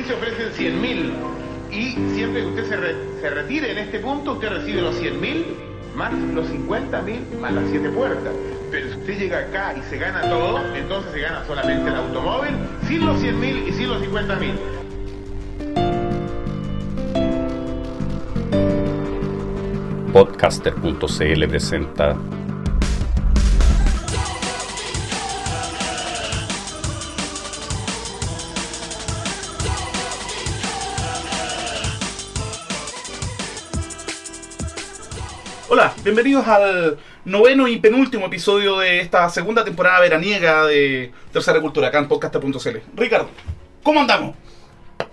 aquí se ofrecen 100 mil. Y siempre que usted se, re- se retire en este punto, usted recibe los 100 mil más los 50 mil más las 7 puertas. Pero si usted llega acá y se gana todo, entonces se gana solamente el automóvil, sin los 100 mil y sin los 50 mil. Podcaster.cl presenta Hola, bienvenidos al noveno y penúltimo episodio de esta segunda temporada veraniega de Tercera Cultura, acá en podcaster.cl. Ricardo, ¿cómo andamos?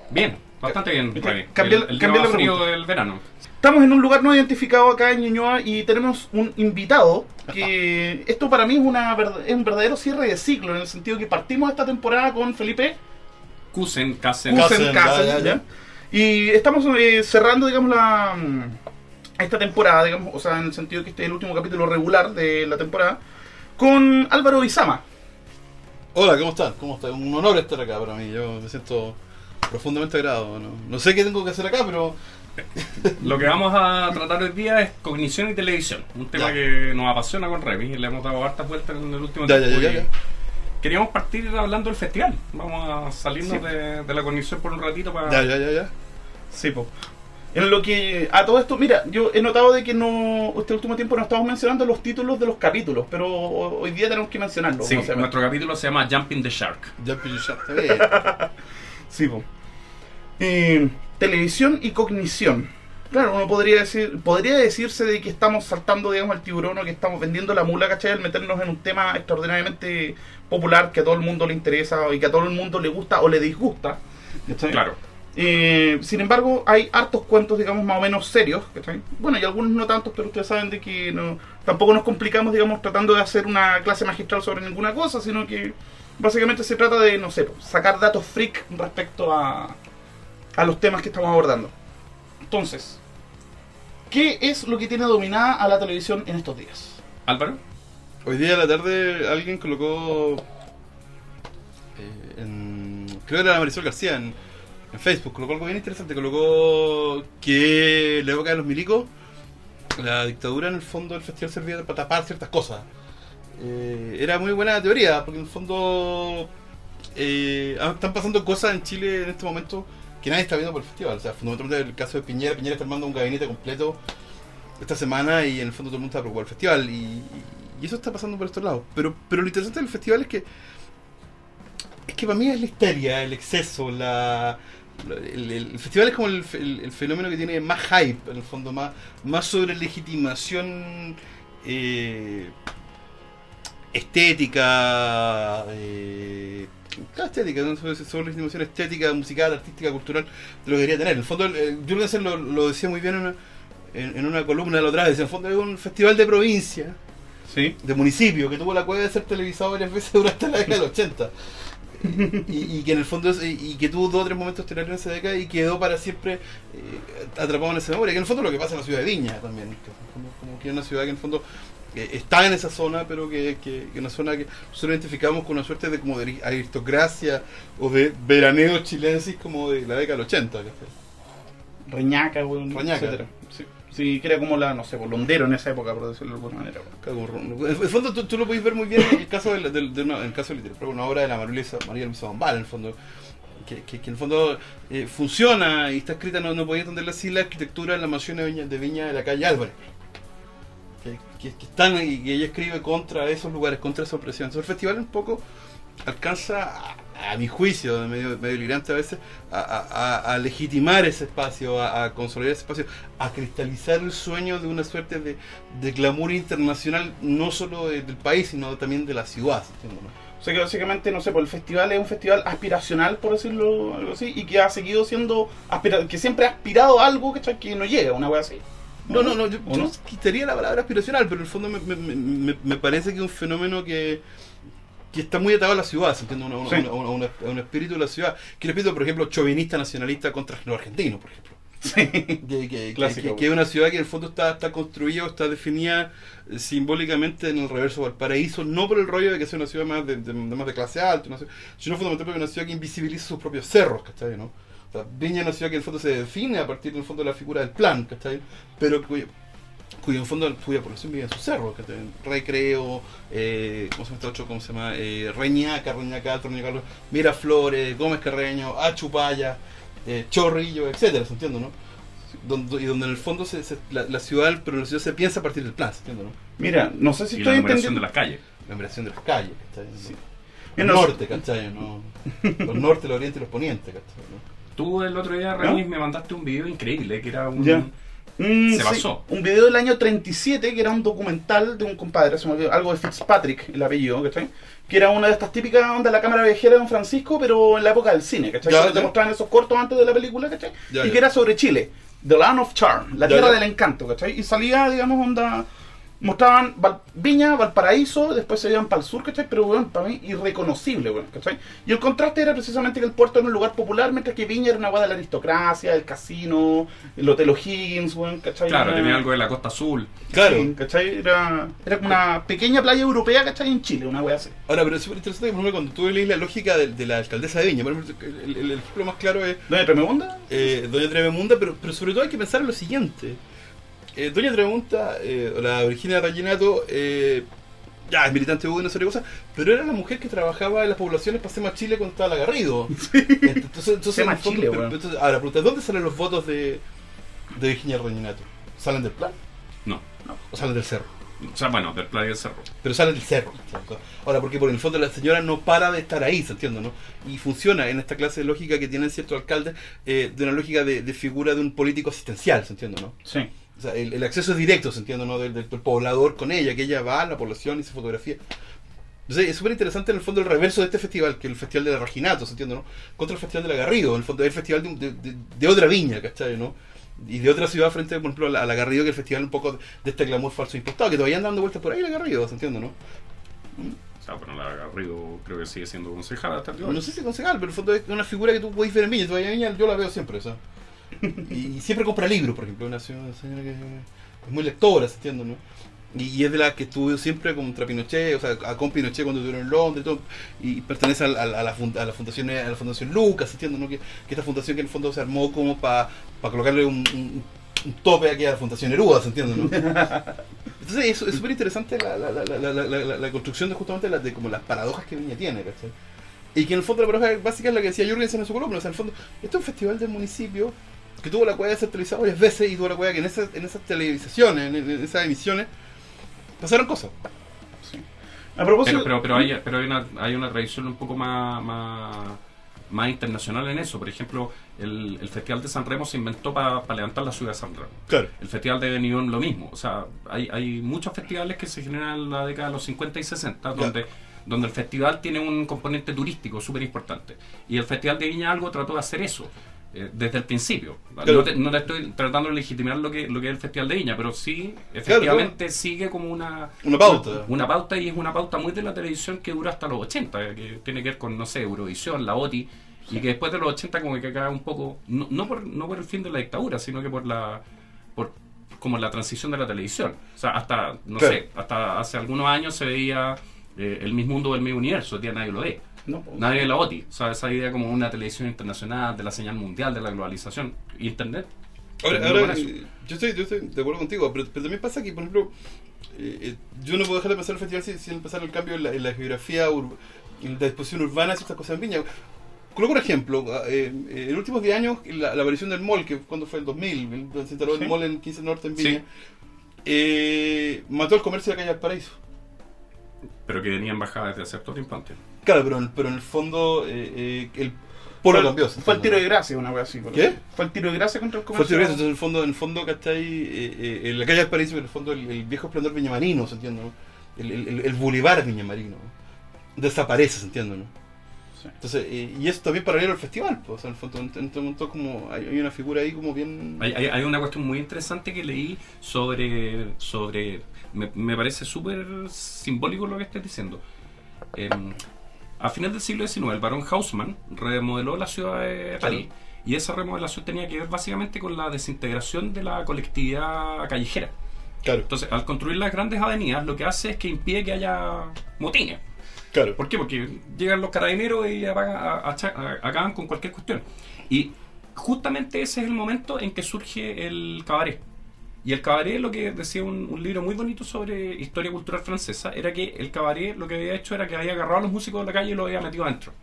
Bien, bastante bien. Cambié- el, el cambié día la frío del verano. Estamos en un lugar no identificado acá en Ñuñoa y tenemos un invitado que esto para mí es, una, es un verdadero cierre de ciclo, en el sentido que partimos esta temporada con Felipe Kassen, Kassen, ya, ya, ¿ya? Y estamos eh, cerrando, digamos, la mm, esta temporada, digamos, o sea, en el sentido que este es el último capítulo regular de la temporada, con Álvaro Izama. Hola, ¿cómo están? ¿Cómo están? Un honor estar acá para mí. Yo me siento profundamente agrado. No, no sé qué tengo que hacer acá, pero Lo que vamos a tratar hoy día es cognición y televisión. Un tema Ya. que nos apasiona con Remy y le hemos dado hartas vueltas en el último Ya, ya, tiempo. ya. Queríamos partir hablando del festival. Vamos a salirnos Sí. de, de la cognición por un ratito para... ya, ya, ya, ya. Sí, po. En lo que a todo esto, mira, yo he notado de que no este último tiempo no estamos mencionando los títulos de los capítulos, pero hoy día tenemos que mencionarlo. Sí, nuestro capítulo se llama Jumping the Shark. Ya está bien. Sí, po. Eh, televisión y cognición. Claro, uno podría decir, podría decirse de que estamos saltando, digamos, al tiburón o que estamos vendiendo la mula, ¿cachai? Al meternos en un tema extraordinariamente popular que a todo el mundo le interesa y que a todo el mundo le gusta o le disgusta. ¿cachai? Claro. Eh, sin embargo, hay hartos cuentos, digamos, más o menos serios. ¿cachai? Bueno, y algunos no tantos, pero ustedes saben de que no, tampoco nos complicamos, digamos, tratando de hacer una clase magistral sobre ninguna cosa, sino que básicamente se trata de, no sé, pues, sacar datos freak respecto a, a los temas que estamos abordando. Entonces, ¿qué es lo que tiene dominada a la televisión en estos días? Álvaro. Hoy día a la tarde alguien colocó. eh, en- creo que era Marisol García en, en Facebook. Colocó algo bien interesante. Colocó que la época de los milicos, la dictadura en el fondo del festival servía para tapar ciertas cosas. Eh, era muy buena teoría, porque en el fondo eh, están pasando cosas en Chile en este momento que nadie está viendo por el festival. O sea, fundamentalmente el caso de Piñera, Piñera está armando un gabinete completo esta semana y en el fondo todo el mundo está preocupado del festival. Y, eso está pasando por estos lados. Pero, pero lo interesante del festival es que es que para mí es la histeria, el exceso, la- el, festival es como el, fe- el- el fenómeno que tiene más hype, en el fondo, más, más sobre legitimación eh, estética, eh, estética, ¿no? sobre, sobre legitimación estética, musical, artística, cultural, de lo que quería tener. En el fondo, Jürgensen lo, lo decía muy bien en una, en, en una columna de la otra vez, en el fondo es un festival de provincia Sí. de municipio que tuvo la cueva de ser televisado varias veces durante la década del 80 y, y que en el fondo es- y, y que tuvo dos o tres momentos estelares en esa década y quedó para siempre eh, atrapado en esa memoria que en el fondo es lo que pasa en la ciudad de Viña también como, como que es una ciudad que en el fondo eh, está en esa zona pero que, que, una zona que nosotros identificamos con una suerte de como de aristocracia o de veraneo chilensis como de la década del 80 ¿cachai? Reñaca, weón, Reñaca. etcétera. Sí. Sí, que como la, no sé, bolondero en esa época, por decirlo de alguna manera. En el fondo tú, tú lo podéis ver muy bien en el caso de, de- de una, en el caso literal, una obra de la María Luisa, Bombal, en el fondo, que, que- en el fondo eh, funciona y está escrita, no, no podía entenderla así la arquitectura de la mansión de Viña de, de la calle Álvarez. Que- que están y que ella escribe contra esos lugares, contra esa opresión. Entonces el festival un poco alcanza, a, a mi juicio, medio, medio delirante a veces, a, a- legitimar ese espacio, a, a consolidar ese espacio, a cristalizar el sueño de una suerte de, de glamour internacional, no solo de- del país, sino también de la ciudad. O sea que básicamente, no sé, pues el festival es un festival aspiracional, por decirlo algo así, y que ha seguido siendo, que siempre ha aspirado a algo ¿cachai? que no llega, una wea así. No, no, no, yo, no quitaría la palabra aspiracional, pero en el fondo me, me- me- me parece que es un fenómeno que, que está muy atado a la ciudad, ¿se entiende? Una- una- Sí. una- una- una- a un espíritu de la ciudad. Que un espíritu, por ejemplo, chauvinista nacionalista contra los argentinos, por ejemplo. Sí. Que, que- Clásico. que- que es una ciudad que en el fondo está, está construida o está definida eh, simbólicamente en el reverso del paraíso, no por el rollo de que sea una ciudad más de, de- de más de clase alta, no sé, sino fundamentalmente porque es una ciudad que invisibiliza sus propios cerros, ¿cachai? ¿no? O sea, Viña es una ciudad que en el fondo se define a partir del fondo de la figura del plan, ¿cachai? Pero cuyo, cuyo en fondo cuya población vive en sus cerros, ¿cachai? Recreo, eh, ¿cómo se llama este otro? ¿Cómo se llama? Eh, Reñaca, Reñaca Alto, Miraflores, Gómez Carreño, Achupaya, eh, Chorrillo, etcétera, ¿se entiende, no? Donde, y donde en el fondo se, se- la, la ciudad, pero la ciudad se piensa a partir del plan, ¿se entiende, no? Mira, no sé si y la estoy numeración entendiendo. de las calles. La numeración de las calles, ¿cachai? Yo El no sé- norte, ¿cachai? ¿no? Los norte, los oriente y los ponientes, ¿cachai? ¿no? Tú el otro día, Remis, me mandaste un video increíble que era un. Ya. Mm, Se sí, basó. Un video del año 37 que era un documental de un compadre, se me olvidó, algo de Fitzpatrick, el apellido, ¿cachai? Que era una de estas típicas ondas de la cámara viajera de Don Francisco, pero en la época del cine, ¿cachai? Ya, Que te ya. mostraban esos cortos antes de la película, ¿cachai? Ya, y que era sobre Chile, The Land of Charm, la tierra del encanto, ¿cachai? Y salía, digamos, onda. Mostraban Val- Viña, Valparaíso, después se iban para el sur, ¿cachai? Pero, bueno, para mí irreconocible, bueno, ¿cachai? Y el contraste era precisamente que el puerto era un lugar popular, mientras que Viña era una guada de la aristocracia, el casino, el Hotel O'Higgins, bueno, ¿cachai? Claro, Era- tenía algo de la Costa Azul. Claro. Sí, ¿cachai? Era, era como una pequeña playa europea, ¿cachai? En Chile, una wea así. Ahora, pero es súper interesante que, por ejemplo, cuando tú lees la lógica de, de la alcaldesa de Viña, por ejemplo, el, el- el ejemplo más claro es ¿Doña Tremebunda? eh, Doña Trememunda, pero, pero sobre todo hay que pensar en lo siguiente. Eh, Doña Trememunda, eh, la Virginia Rayinato, eh, ya es militante de serie de cosas, pero era la mujer que trabajaba en las poblaciones para Sema Chile cuando estaba la Garrido. Entonces, entonces, Sema en el fondo, Chile, pero- weón. entonces, ahora, pregunta, ¿dónde salen los votos de, de Virginia Rayinato? ¿Salen del plan? No. ¿O salen del cerro? O sea, bueno, del Playa del Cerro. pero sale del cerro. ¿cierto? Ahora, porque por el fondo la señora no para de estar ahí, ¿se entiende? ¿no? Y funciona en esta clase de lógica que tienen ciertos alcaldes, eh, de una lógica de, de figura de un político asistencial, ¿se entiende? ¿no? Sí. O sea, el, el acceso es directo, ¿se entiende? ¿no? Del, del poblador con ella, que ella va a la población y se fotografía. Entonces, es súper interesante en el fondo el reverso de este festival, que es el festival de la Reginato, ¿se entiende? ¿no? Contra el festival de la Garrido, en el fondo es el festival de, un- de- de- de otra viña, ¿cachai? ¿no? Y de otra ciudad frente, por ejemplo, a la, a la Garrido, que es el festival un poco de este glamour falso impostado, que todavía andan dando vueltas por ahí la Garrido, ¿se entiende? ¿no? O sea, bueno, la Garrido creo que sigue siendo concejala hasta el día No sé si concejal, pero en el fondo es una figura que tú puedes ver en Viña. Todavía en Viña yo la veo siempre, ¿sabes? Y, y siempre compra libros, por ejemplo. Una señora, que es muy lectora, ¿se entiende? ¿no? Y, y es de la que estuvo siempre contra Pinochet, o sea, a- con Pinochet cuando estuvieron en Londres y todo. Y pertenece a, la, fun- a, la fundación, a la Fundación Lucas, ¿se entiende? ¿no? Que, que esta fundación que en el fondo se armó como para colocarle un, un- un tope aquí a la Fundación Neruda, ¿se entiende? ¿no? Entonces es súper interesante la construcción de justamente las de como las paradojas que Viña tiene, ¿cachai? Y que en el fondo la paradoja básica es la que decía Jürgensen en su columna, o sea, en el fondo, esto es un festival del municipio que tuvo la cueva de ser televisado varias veces y tuvo la cueva que en esas, en esas televisaciones, en, en esas emisiones, pasaron cosas. A propósito. Pero, pero, pero, hay, pero hay, una, hay una tradición un poco más, más, más internacional en eso. Por ejemplo, el, el Festival de San Remo se inventó para levantar la ciudad de San Remo. Claro. El Festival de Benidorm lo mismo. O sea, hay, hay muchos festivales que se generan en la década de los 50 y 60, donde, donde el festival tiene un componente turístico súper importante. Y el Festival de Viña Algo trató de hacer eso. Eh, Desde el principio. Claro. No, te, no te estoy tratando de legitimar lo que, lo que es el Festival de Viña, pero sí, efectivamente sigue como una, Una pauta. una pauta y es una pauta muy de la televisión que dura hasta los 80, que tiene que ver con, no sé, Eurovisión, la OTI, y que después de los 80 como que cae un poco, no, no, por, no por el fin de la dictadura, sino que por la por como la transición de la televisión. O sea, hasta, no sé, hasta hace algunos años se veía eh, el mismo mundo del medio universo, ya nadie lo ve. No, po. Nadie la OTI, o sea, esa idea como una televisión internacional, de la señal mundial, de la globalización, Internet. Ahora, yo, estoy, yo estoy de acuerdo contigo, pero, pero también pasa que, por ejemplo, eh, eh, yo no puedo dejar de pensar el festival sin, sin empezar el cambio en la, en la geografía, ur- en la disposición urbana y ciertas cosas en Viña. Coloco un ejemplo, eh, eh, en los últimos 10 años, la, la aparición del mall, que cuando fue el 2000, el- se instaló Sí. el mall en 15 Norte en. Viña, mató el comercio de la calle al paraíso. Pero que venía en bajada desde hace todo tiempo antes. Claro, pero, en- pero en el fondo eh, eh, el polo fue, cambió. fue el tiro de gracia, una wea así. por ¿Qué? Fue el tiro de gracia contra el Fue comercio. el entonces en el fondo, en el fondo ¿cachai? Eh, eh, en la calle del Paraíso, en el fondo, el, el viejo esplendor viñamarino, ¿se entiende? no? El, el, el, bulevar viñamarino. ¿no? Desaparece, ¿se entiende? no? Sí. Entonces, eh, y eso también paralelo al festival, pues, o sea, en el fondo, en, en este momento como hay, hay una figura ahí como bien... Hay, hay, hay una cuestión muy interesante que leí sobre. sobre me, me parece súper simbólico lo que estás diciendo. Em, a finales del siglo XIX, el barón Haussmann remodeló la ciudad de París. Y esa remodelación tenía que ver básicamente con la desintegración de la colectividad callejera. Claro, Entonces, al construir las grandes avenidas, lo que hace es que impide que haya motines. claro. ¿Por qué? Porque llegan los carabineros y apagan- a- a- a- acaban con cualquier cuestión. Y justamente ese es el momento en que surge el cabaret. Y el cabaret, lo que decía un, un libro muy bonito sobre historia cultural francesa, era que el cabaret lo que había hecho era que había agarrado a los músicos de la calle y los había metido adentro.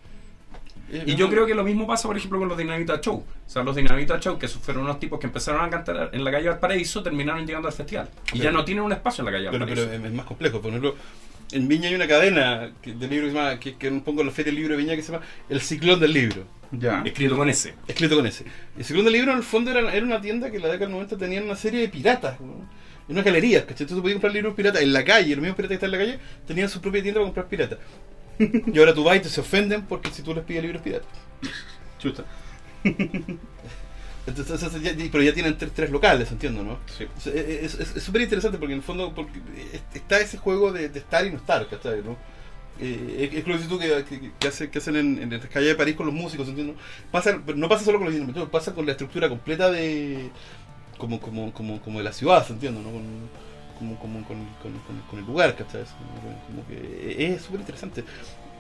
Y yo creo que lo mismo pasa, por ejemplo, con los Dinamita Show. O sea, los Dinamita Show, que fueron unos tipos que empezaron a cantar en la calle Valparaíso, terminaron llegando al festival. Y ya Pero- no tienen un espacio en la calle Pero, Valparaíso. pero es más complejo. Por ejemplo, en Viña hay una cadena de libros que se llama, que, que pongo en la feria del libro de Viña que se llama El Ciclón del Libro. Ya. Escrito con ese. Escrito con ese. El del Libro en el fondo era, era una tienda que en la década del 90 tenían una serie de piratas. ¿no? En unas galerías, ¿cachai? Entonces tú podías comprar libros piratas en la calle. Los mismos piratas que están en la calle tenían su propia tienda para comprar piratas. Y ahora tú vas y te se ofenden porque si tú les pides libros piratas. Chuta. Entonces, ya- pero ya tienen tres, tres locales, entiendo, ¿no? Sí. O sea, Es súper interesante porque en el fondo porque está ese juego de, de estar y no estar, ¿cachai? ¿no? Eh, es, lo que hacen en, en la calle de París con los músicos, ¿entiendes? No pasa solo con los instrumentos, pasa con la estructura completa de. como, como, como, como de la ciudad, ¿entiendes? ¿no? Con, con, el lugar, ¿cachai? Que es súper interesante.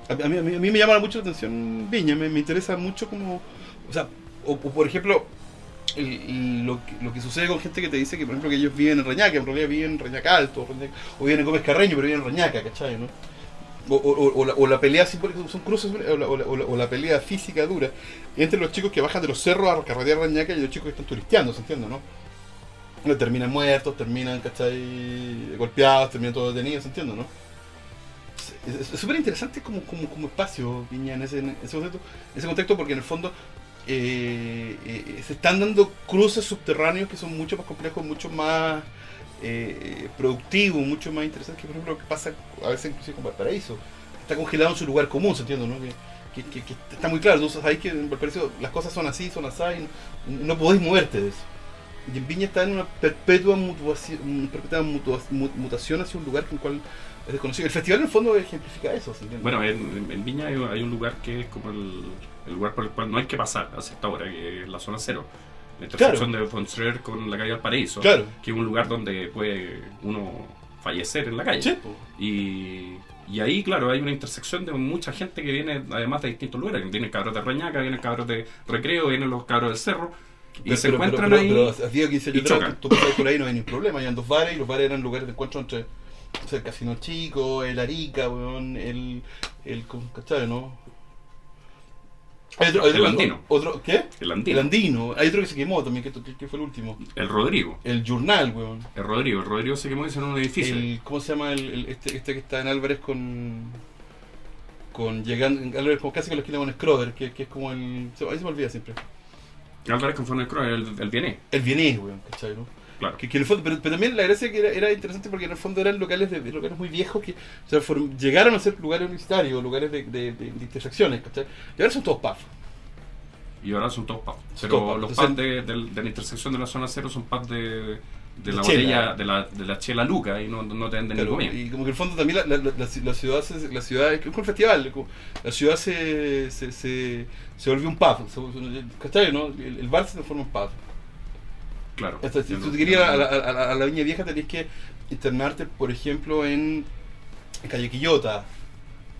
A, mí, me llama mucho la atención Viña, me, interesa mucho como. O sea, o, por ejemplo, lo, que, sucede con gente que te dice que, por ejemplo, que ellos viven en Reñaca, en realidad viven en Reñaca Alto, o, Reñaca- viven en Gómez Carreño, pero viven en Reñaca, ¿cachai? ¿no? O, la, pelea simbólica, son cruces, o la, pelea física dura entre los chicos que bajan de los cerros a carretear Reñaca y los chicos que están turisteando, ¿se entiende, no? No, Terminan muertos, terminan, ¿cachai? Golpeados, terminan todos detenidos, ¿se entiende, no? Es súper interesante como, como, como espacio, Viña, en ese, en ese contexto, en ese contexto, porque en el fondo eh, eh, se están dando cruces subterráneos que son mucho más complejos, mucho más eh, productivos, mucho más interesantes que por ejemplo lo que pasa a veces inclusive con Valparaíso. Está congelado en su lugar común, ¿se entiende? ¿no? Que, que- que- está muy claro, tú sabes que en Valparaíso las cosas son así, son así, no, no podés moverte de eso. Y en Viña está en una perpetua, perpetua mutación hacia un lugar con el cual es desconocido. El festival en el fondo ejemplifica eso, ¿se entiende? Bueno, en, en Viña hay, hay un lugar que es como el, el lugar por el cual no hay que pasar a esta hora, que es la zona cero. La intersección de Fonstrer con la calle Valparaíso, Claro. que es un lugar donde puede uno fallecer en la calle. Sí. Y, y ahí, claro, hay una intersección de mucha gente que viene además de distintos lugares. Vienen cabros de Reñaca, vienen cabros de Recreo, vienen los cabros del Cerro. Y Pero- se pero- encuentran pero, ahí. Pero, hacía 15 años atrás, tú, tú por ahí no hay ningún problema. Habían dos bares y los bares eran lugares de encuentro entre o sea, el Casino Chico, el Arica, weón, el. el ¿cómo- ¿Cachai, no? Hay otro, hay El Andino. Otro, ¿Qué? el Andino, El Andino. Hay otro que se quemó también, que, fue el último. el Rodrigo. El Journal, weón. El Rodrigo. El Rodrigo se quemó y se en un edificio. El, ¿Cómo se llama el, el- este, este que está en Álvarez con. con llegando. en Álvarez como casi con la esquina con Scroder, que, que es como el. Ahí se me olvida siempre. Álvarez con Croix, el, el Viené, El Vienés, weón, ¿cachai, no? Claro. Que, que el fondo, pero, pero también la gracia que era, era interesante porque en el fondo eran locales de, de locales muy viejos que o sea, fueron- llegaron a ser lugares universitarios, lugares de, de, de- intersecciones, ¿cachai? Y ahora son todos pubs. Y ahora son todos pubs. Pero todos pubs. los Entonces- pubs de, la intersección de la zona cero son pubs de, la chela. botella, de la, de la chela Luca y no, no te venden ni Claro, comida. y como que en el fondo también la, la, la, la ci- la ciudad, se, la ciudad, es como un festival, como la ciudad se, se, se, se volvió un pub, ¿cachai? ¿no? El, el bar se transforma en pub. Claro. Hasta si tú querías a la, a la- a la Viña Vieja tenías que internarte, por ejemplo, en, Calle Quillota,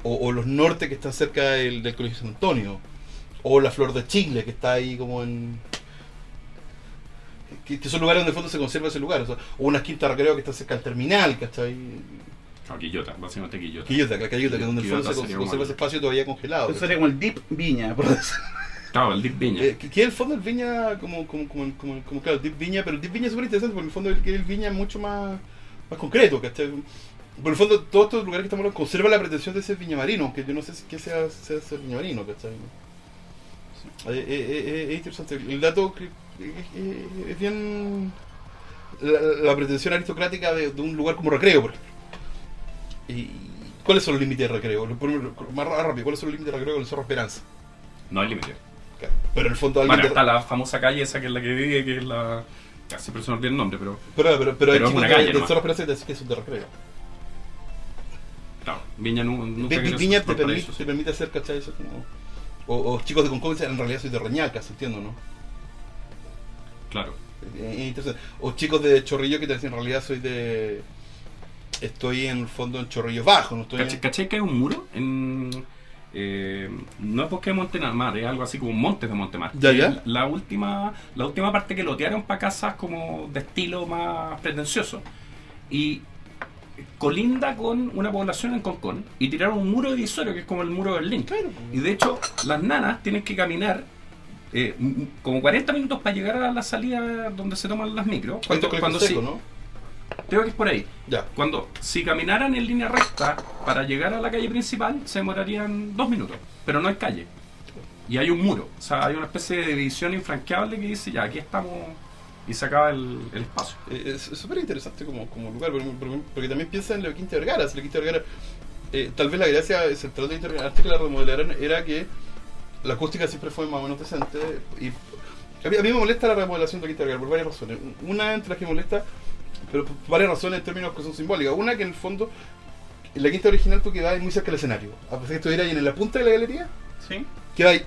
o, o los norte que están cerca del, del Colegio San Antonio, o la Flor de Chile que está ahí como en... Que, que son lugares donde en el fondo se conserva ese lugar, o, sea, o unas quintas recreo que están cerca del terminal, que está ahí... No, Quillota, básicamente Quillota. Quillota, la Quillota, que es donde el fondo se, conserva ese espacio todavía congelado. Eso sería como el Deep Viña, por decir. Claro, el Deep Viña. Eh, que, que en el fondo el Viña, como, como, como, como, como, claro, el Deep Viña, pero el Deep Viña es súper interesante porque en el fondo el, que el Viña es mucho más, más concreto, ¿cachai? Por el fondo, todos estos lugares que estamos hablando conservan la pretensión de ser Viña Marino, aunque yo no sé si qué sea, sea ser Viña Marino, ¿cachai? Eh, eh, eh, es interesante. El dato que, es bien la, la pretensión aristocrática de, de un lugar como recreo, por ejemplo. ¿Y cuáles son los límites de recreo? Más rápido, ¿cuáles son los límites de recreo con el Cerro Esperanza? No hay límite. Claro. Pero en el fondo alguien Bueno, de- está la famosa calle esa que es la que vive, que es la. Casi siempre se me olvida el nombre, pero. Pero, pero, pero, hay Pero es chicos una calle, de, nomás. Cerro Esperanza que que son de recreo. Claro, Viña nu- nunca Vi- Viña te por permite, eso, te sí. permite hacer, ¿cachai? Eso como... O, o chicos de dicen, en realidad soy de Reñacas, entiendo, ¿no? Claro. Eh, eh, interesante. O chicos de Chorrillo que te dicen, en realidad soy de... Estoy en el fondo en Chorrillos Bajo, no estoy ¿Cachai, en... cachai que hay un muro en, eh, no es bosque de Montemar, es algo así como montes de Montemar. Ya, La última, la última parte que lotearon para casas como de estilo más pretencioso. Y colinda con una población en Concón y tiraron un muro divisorio que es como el muro de Berlín. Y de hecho, las nanas tienen que caminar eh, como 40 minutos para llegar a la salida donde se toman las micros. Cuando, cuando seco, sí, ¿no? Creo que es por ahí. Ya. Cuando si caminaran en línea recta para llegar a la calle principal, se demorarían dos minutos. Pero no hay calle. Y hay un muro. O sea, hay una especie de división infranqueable que dice, ya, aquí estamos. Y se acaba el, el espacio. Eh, Es súper interesante como, como lugar, porque, porque- porque también piensa en la Quinta Vergara. La Quinta Vergara, eh, tal vez la gracia central de Quinta antes que la remodelaran, era que la acústica siempre fue más o menos decente. Y a mí, a mí me molesta la remodelación de Quinta Vergara por varias razones. Una entre las que me molesta, pero por varias razones en términos que son simbólicas. Una, que en el fondo, en la Quinta original tú quedabas muy cerca del escenario. A pesar de que estuviera ahí en la punta de la galería, ¿Sí? queda ahí.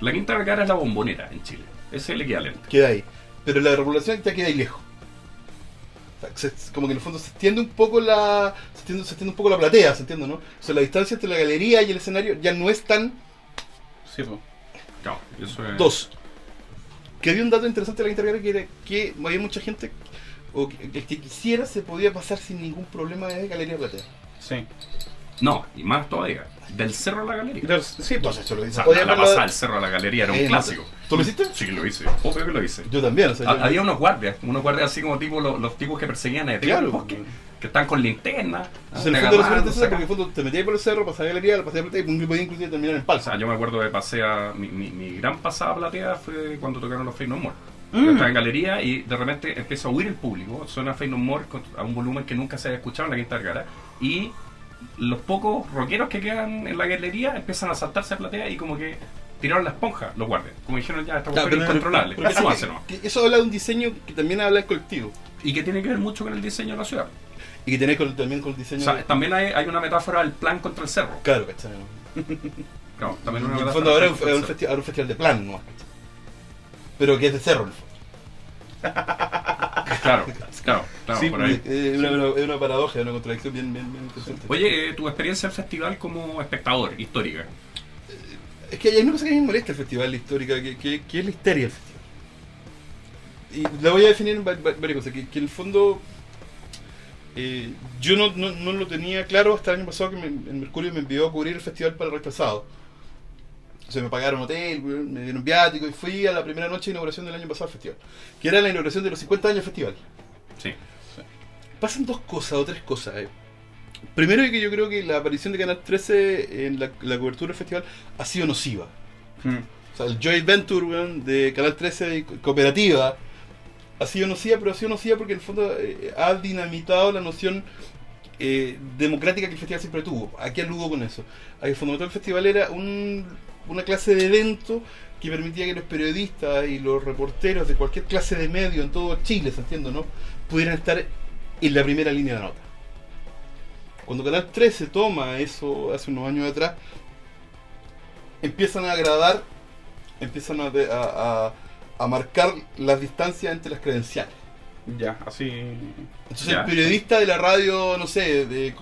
La Quinta Vergara es la bombonera en Chile. Ese es el equivalente. queda ahí. Pero la regulación ya queda ahí lejos. O sea, se- como que en el fondo se extiende un poco la. Se extiende, se extiende un poco la platea, ¿se entiende, no? O sea, la distancia entre la galería y el escenario ya no es tan. Sí, pues. Claro, eso es- Dos. Que había un dato interesante de la Intergara que era que había mucha gente o que, el que quisiera se podía pasar sin ningún problema de galería platea. Sí. No, y más todavía. Del cerro a la galería. Del- Sí, pues. Eso lo O dice. sea, la pasada del cerro a la galería era un Eh, no, clásico. ¿Tú lo hiciste? Sí, lo hice. Obvio que lo hice. Yo también, o sea, yo- Había unos guardias, unos guardias así como tipo los, los tipos que perseguían a Claro. el bosque, que están con linterna. Entonces, en el fondo agarrando, interesante porque en el fondo te metías por el cerro, pasabas a la galería, pasabas a platea y podías inclusive terminar en O palsa. sea, yo me acuerdo de pasea, mi, mi, mi gran pasada platea fue cuando tocaron los Fake No More. Mm. En galería y de repente empieza a huir el público, suena Fake No More a un volumen que nunca se había escuchado en la Quinta Vergara y los pocos rockeros que quedan en la galería empiezan a saltarse a platea y como que tiraron la esponja los guardias. Como dijeron ya, esta cuestión pero- incontrolable. pero- que- Eso habla de un diseño que también habla del colectivo. Y que tiene que ver mucho con el diseño de la ciudad. Y que tiene con- también con el O diseño. sea, de- también hay, hay una metáfora del plan contra el cerro. Claro, ¿cachai? Claro, también En una el fondo ahora es un, festival de plan, ¿no? Pero que es de cerro, en el fondo. Claro, claro, claro, Sí, por ahí. Es una, una- una paradoja, es una contradicción bien, bien, bien interesante. Oye, eh, tu experiencia del festival como espectador, histórica. Es que hay una cosa que a mí me molesta el festival, la histórica, que, que, que es la histeria del festival. Y la voy a definir en va- va- varias cosas. Que, que en el fondo eh, yo no, no, no lo tenía claro hasta el año pasado que me, en Mercurio me envió a cubrir el festival para el retrasado. O sea, me pagaron hotel, me dieron viático y fui a la primera noche de inauguración del año pasado al festival. Que era la inauguración de los 50 años del festival. Sí. Pasan dos cosas o tres cosas. eh. Primero es que yo creo que la aparición de Canal 13 en la, la cobertura del festival ha sido nociva. Mm. O sea, el joint venture de Canal 13 y co- cooperativa ha sido nociva, pero ha sido nociva porque en el fondo eh, ha dinamitado la noción eh, democrática que el festival siempre tuvo. ¿A qué aludo con eso? A que el fundamental del festival era un- una clase de evento que permitía que los periodistas y los reporteros de cualquier clase de medio en todo Chile, ¿se entiende, no? Pudieran estar en la primera línea de nota. Cuando Canal 13 toma eso hace unos años atrás, empiezan a agradar, empiezan a, a- a- marcar las distancias entre las credenciales. Ya, así. Entonces Ya. el periodista de la radio, no sé, de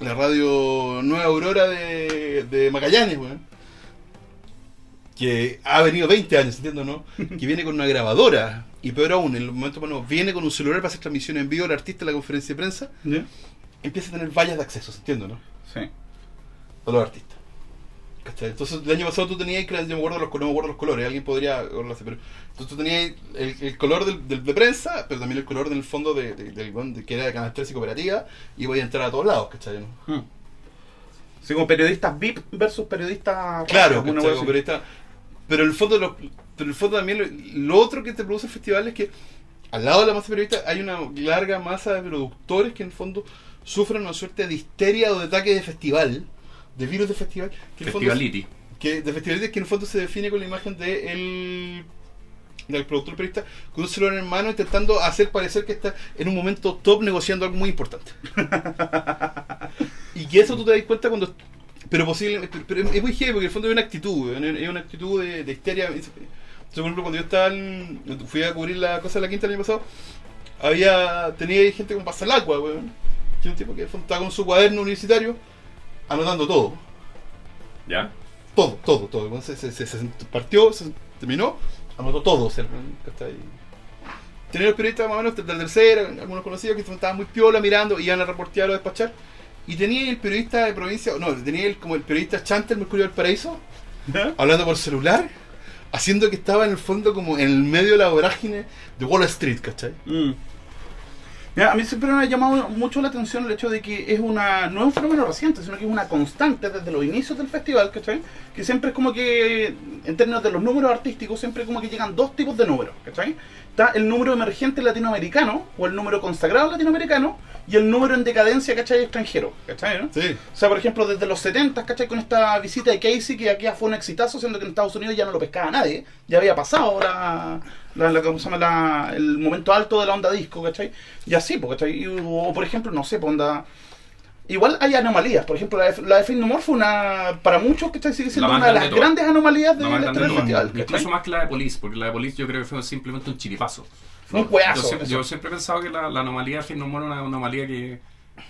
la radio Nueva Aurora de, de Magallanes, weón, que ha venido 20 años, entiendo, ¿no? Que viene con una grabadora, y peor aún, en el momento bueno, viene con un celular para hacer transmisión en vivo al artista en la conferencia de prensa, empieza a tener vallas de acceso, entiendo, ¿no? Sí. Para los artistas. ¿Cachai? Entonces el año pasado tú tenías, yo me acuerdo los, no me acuerdo los colores, alguien podría pero entonces tú tenías el, el color del, del- de prensa, pero también el color del fondo de, de- del que era de Canal 13 y Cooperativa, y voy a entrar a todos lados, ¿cachai? ¿no? Mm. Sí, como periodistas VIP versus periodistas. Claro, una ¿cachai? Pero, en el fondo, lo, pero en el fondo también lo, lo otro que te produce el festival es que al lado de la masa periodista hay una larga masa de productores que en el fondo sufren una suerte de histeria o de ataque de festival, de virus de festival, que en el fondo Festivality. que de festivales que en el fondo se define con la imagen de el del productor periodista con un celular en mano intentando hacer parecer que está en un momento top negociando algo muy importante y que eso tú te das cuenta cuando pero posible pero- es muy heavy porque en el fondo hay una actitud es una actitud de, de histeria Entonces, por ejemplo cuando yo estaba en- fui a cubrir la cosa de la quinta el año pasado había tenía gente como pasa el agua weón, es un tipo que estaba con su cuaderno universitario anotando todo ¿Ya? Todo, todo, todo. Bueno, Se, se- se- se partió, se terminó, anotó todo. O sea. Tenía los periodistas más o menos de la tercera, algunos conocidos que estaban muy piola mirando, iban a reportear o despachar. Y tenía el periodista de provincia, no, tenía el, como el periodista Chante, el Mercurio del Paraíso, hablando por celular, haciendo que estaba en el fondo como en el medio de la vorágine de Wall Street, ¿cachai? Mm. Mira, a mí siempre me ha llamado mucho la atención el hecho de que es una no es un fenómeno reciente, sino que es una constante desde los inicios del festival, ¿cachai? Que siempre es como que, en términos de los números artísticos, siempre como que llegan dos tipos de números, ¿cachai? Está el número emergente latinoamericano, o el número consagrado latinoamericano, y el número en decadencia, ¿cachai? Extranjero, ¿cachai? no? Sí. O sea, por ejemplo, desde los 70, ¿cachai? Con esta visita de Casey, que aquí ya fue un exitazo, siendo que en Estados Unidos ya no lo pescaba nadie. Ya había pasado la, la, la- ¿cómo se llama? La- el momento alto de la onda disco, ¿cachai? Y así, pues, ¿cachai? Y, o, por ejemplo, no sé, pues, onda... Igual hay anomalías. Por ejemplo, la de, la de fue una... Para muchos, ¿cachai? Sigue siendo una de las de grandes anomalías de de del todas. festival, Incluso más que la de Police, porque la de Police yo creo que fue simplemente un chiripazo. Fue un juegazo, Yo siempre, yo siempre he pensado que la, la anomalía de Fin No More era una anomalía que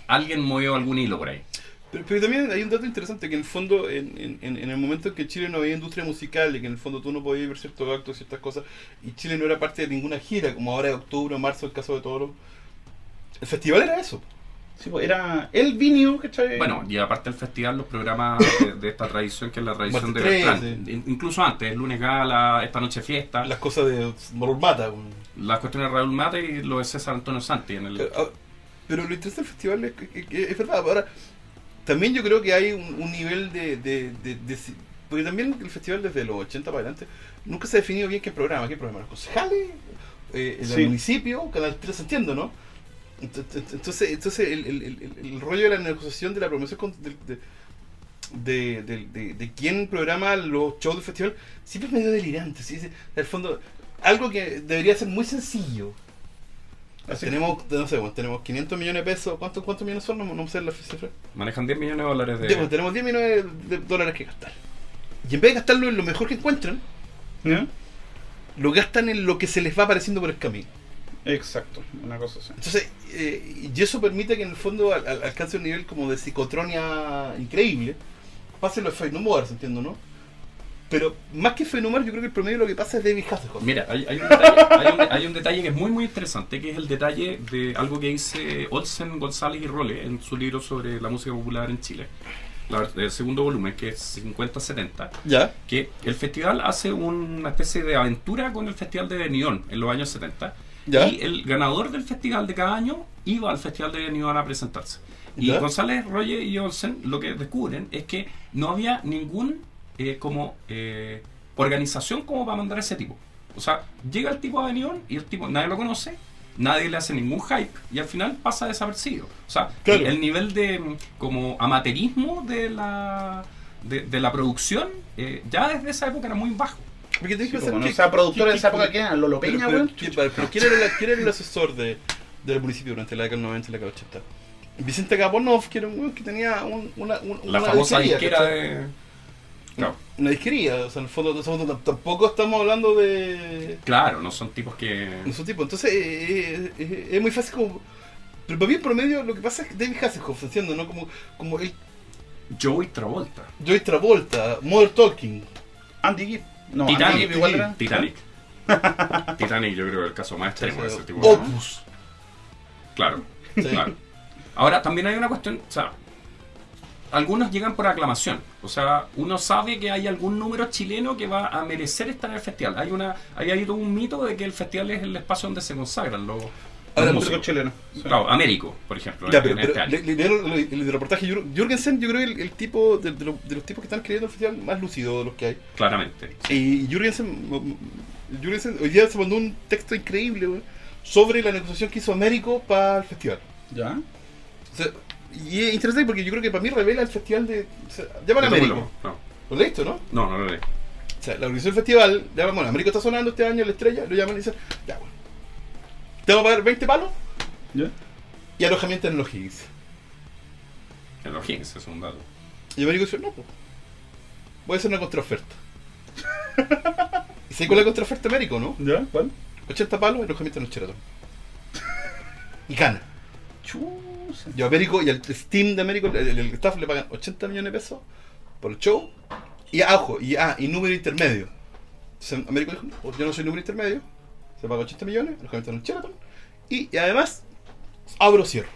alguien movió algún hilo por ahí. Pero, pero también hay un dato interesante que en el fondo, en, en- en- el momento en que Chile no había industria musical y que en el fondo tú no podías ver ciertos actos, ciertas cosas, y Chile no era parte de ninguna gira, como ahora de octubre o marzo, el caso de Toro, el festival era eso. Sí, pues, era el vinio, ¿cachai? Bueno, y aparte del festival, los programas de, de esta tradición, que es la tradición de Bertrand. 13. In- Incluso antes, el lunes gala, esta noche fiesta, Las cosas de Mormata. Las cuestiones de Raúl Mate y lo de César Antonio Santi en el... Ah, Pero lo interesante del festival es que es verdad. Ahora, también yo creo que hay un, un nivel de, de, de- de- Porque también el festival desde los 80 para adelante nunca se ha definido bien qué programa. ¿Qué programa? ¿Los concejales? Eh, ¿El Sí. municipio? ¿Canal 3? Entiendo, ¿no? Ent- Entonces, entonces el, el- el- el rollo de la negociación de la promoción con- de, de, de, de- de- de quién programa los shows del festival siempre es medio delirante. ¿sí? En el fondo, algo que debería ser muy sencillo. Así. Tenemos, no sé, bueno, tenemos 500 millones de pesos. ¿Cuántos, cuántos millones son? No, no sé la cifra. Manejan 10 millones de dólares de... Pues, tenemos 10 millones de dólares que gastar. Y en vez de gastarlo en lo mejor que encuentran, ¿Ya? lo gastan en lo que se les va apareciendo por el camino. Exacto, una cosa así. Entonces, eh, y eso permite que en el fondo al- al- alcance un nivel como de psicotronia increíble. Pase lo de Fey No More, entiendo, ¿no? Pero más que Fey No More, yo creo que el promedio lo que pasa es David Hasselhoff. Mira, hay, hay un detalle, hay, un, hay un detalle que es muy muy interesante, que es el detalle de algo que dice Olsen, González y Role en su libro sobre la música popular en Chile. La- el segundo volumen, que es 50-70, Ya. que el festival hace una especie de aventura con el festival de Benidorm en los años 70. Ya. Y el ganador del festival de cada año iba al festival de Benidorm a presentarse. Y Ya. González, Roger y Olsen lo que descubren es que no había ningún eh, como eh, organización como para mandar a ese tipo. O sea, llega el tipo a Benidorm y el tipo nadie lo conoce, nadie le hace ningún hype y al final pasa desapercibido. O sea, Claro. el, el nivel de mm, como amateurismo de la de, de la producción eh, ya desde esa época era muy bajo. Porque tenés que Sí, pensar que- o sea, productor que- de esa que- época, ¿quién era? ¿Lolo Pero, Peña, pero? ¿quién- pero ¿quién, era, la- quién era el asesor de, del municipio durante la década del 90 y la década del 80? Vicente Gaponov, que era un que tenía un- una, un- La una famosa disquera ¿cachai? Claro. Una disquería, o sea, en el fondo, en el fondo t- tampoco estamos hablando de... Claro, no son tipos que... de su tipo. Entonces, eh, eh, eh, es muy fácil como... Pero para mí, en promedio, lo que pasa es que David Hasselhoff, entiendo, ¿no? Como, como el Joey Travolta. Joey Travolta, Modern Talking. Andy Gibb. No, Titanic. Andy Gibb igual era. Titanic. Titanic yo creo que es el caso más extremo de ese tipo. Opus. Claro, Sí. claro. Ahora, también hay una cuestión, o sea, algunos llegan por aclamación. O sea, uno sabe que hay algún número chileno que va a merecer estar en el festival. Hay una, hay ahí todo un mito de que el festival es el espacio donde se consagran los, los Ahora, chileno. Sí. Claro, Américo, por ejemplo, Ya, en, pero, en este pero año. le- le- le- le- el, de reportaje Jür- Jürgensen, yo creo que el, el tipo de, de lo- de los tipos que están escribiendo el festival más lúcido de los que hay. Claramente. Y Jürgensen, Jürgensen hoy día se mandó un texto increíble sobre la negociación que hizo Américo para el festival. ¿Ya? O sea, y es interesante porque yo creo que para mí revela el festival de. O sea, llaman a Américo. Tómalo. ¿Lo leíste, no? No, no, no, no. O sea, la organización del festival, llaman, bueno, Américo está sonando este año, la estrella, lo llaman y dicen, ya, bueno. Te vamos a pagar 20 palos ¿Ya? y alojamiento en los Higgins. En los Higgins, es un dato. Y Américo dice, no, pues. Voy a hacer una contraoferta. y se con la contraoferta Américo, ¿no? ¿Ya? ¿Cuál? 80 palos y alojamiento en el Sheraton. Y gana. Chusa. Y a Américo y al Steam de Américo, el, el- el staff le pagan 80 millones de pesos por el show. Y ah, ojo, y, ah, y número intermedio. Entonces Américo dijo, "Pues yo no soy número intermedio, se paga 80 millones, los en el Sheraton. Y, y además, abro cierro.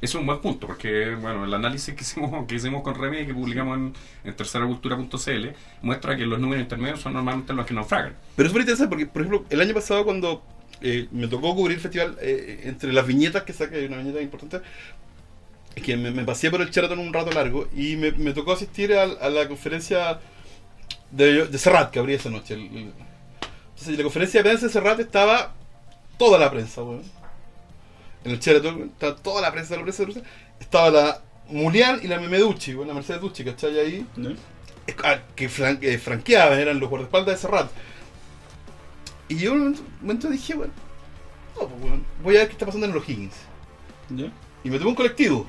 Es un buen punto, porque bueno, el análisis que hicimos, que hicimos con Remy y que publicamos en, en terceracultura.cl muestra que los números intermedios son normalmente los que naufragan. Pero es muy interesante porque, por ejemplo, el año pasado cuando eh, me tocó cubrir el festival, eh, entre las viñetas que saqué, hay una viñeta importante, es que me, me pasé por el Sheraton un rato largo y me, me tocó asistir a, a la conferencia de, de Serrat que abría esa noche. El- el- entonces, en la conferencia de prensa de Serrat estaba toda la prensa, weón. En el Sheraton estaba toda la prensa de la prensa de Rusia. Estaba la Mulián y la Memeducci, weón, la Mercedes Ducci, ¿cachai? Ahí ah, que fran- eh, franqueaban, eran los guardaespaldas de Serrat. Y yo en un momento dije, bueno, no, pues, weón, voy a ver qué está pasando en los Higgins. ¿Ya? Y me tomé un colectivo.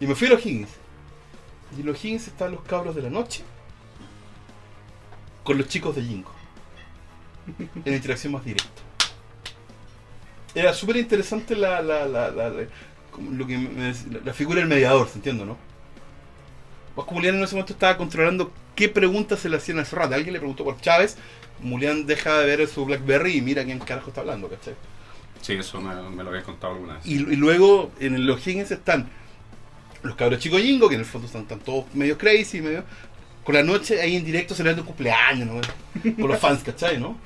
Y me fui a los Higgins. Y en los Higgins estaban los cabros de la noche con los chicos de Jinko. En la interacción más directa. Era súper interesante la, la, la, la, la- como lo que me dec- la- la figura del mediador, ¿se entiende, no? Vasco Mulián en ese momento estaba controlando qué preguntas se le hacían a Serrat. Alguien le preguntó por Chávez. Mulián deja de ver su Blackberry y mira quién carajo está hablando, ¿cachai? Sí, eso me, me lo había contado alguna vez. Y, y luego en los Higgins están los cabros chicos Jingo, que en el fondo están, están todos medio crazy, medio. Con la noche ahí en directo celebrando un cumpleaños, ¿no? Con los fans, ¿cachai? ¿no?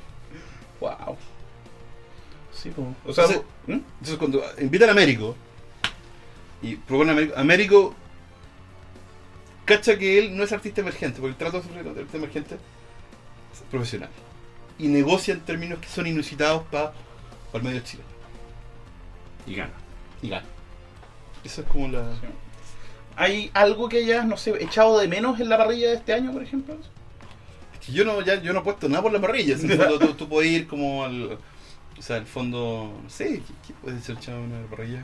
Wow. Sí, pues. O sea, Entonces- ¿hmm? Entonces cuando invitan a Américo y proponen a Américo, Américo cacha que él no es artista emergente, porque el trato de artista emergente es profesional. Y negocia en términos que son inusitados para el medio chileno. Y gana. Y gana. Eso es como la. ¿Hay algo que hayas, no sé, echado de menos en la parrilla de este año, por ejemplo? Es que yo no, ya, yo no he puesto nada por la parrilla. En el fondo, tú, tú puedes ir como al. O sea, el fondo. No sé, ¿qué, qué puede ser echado en una parrilla?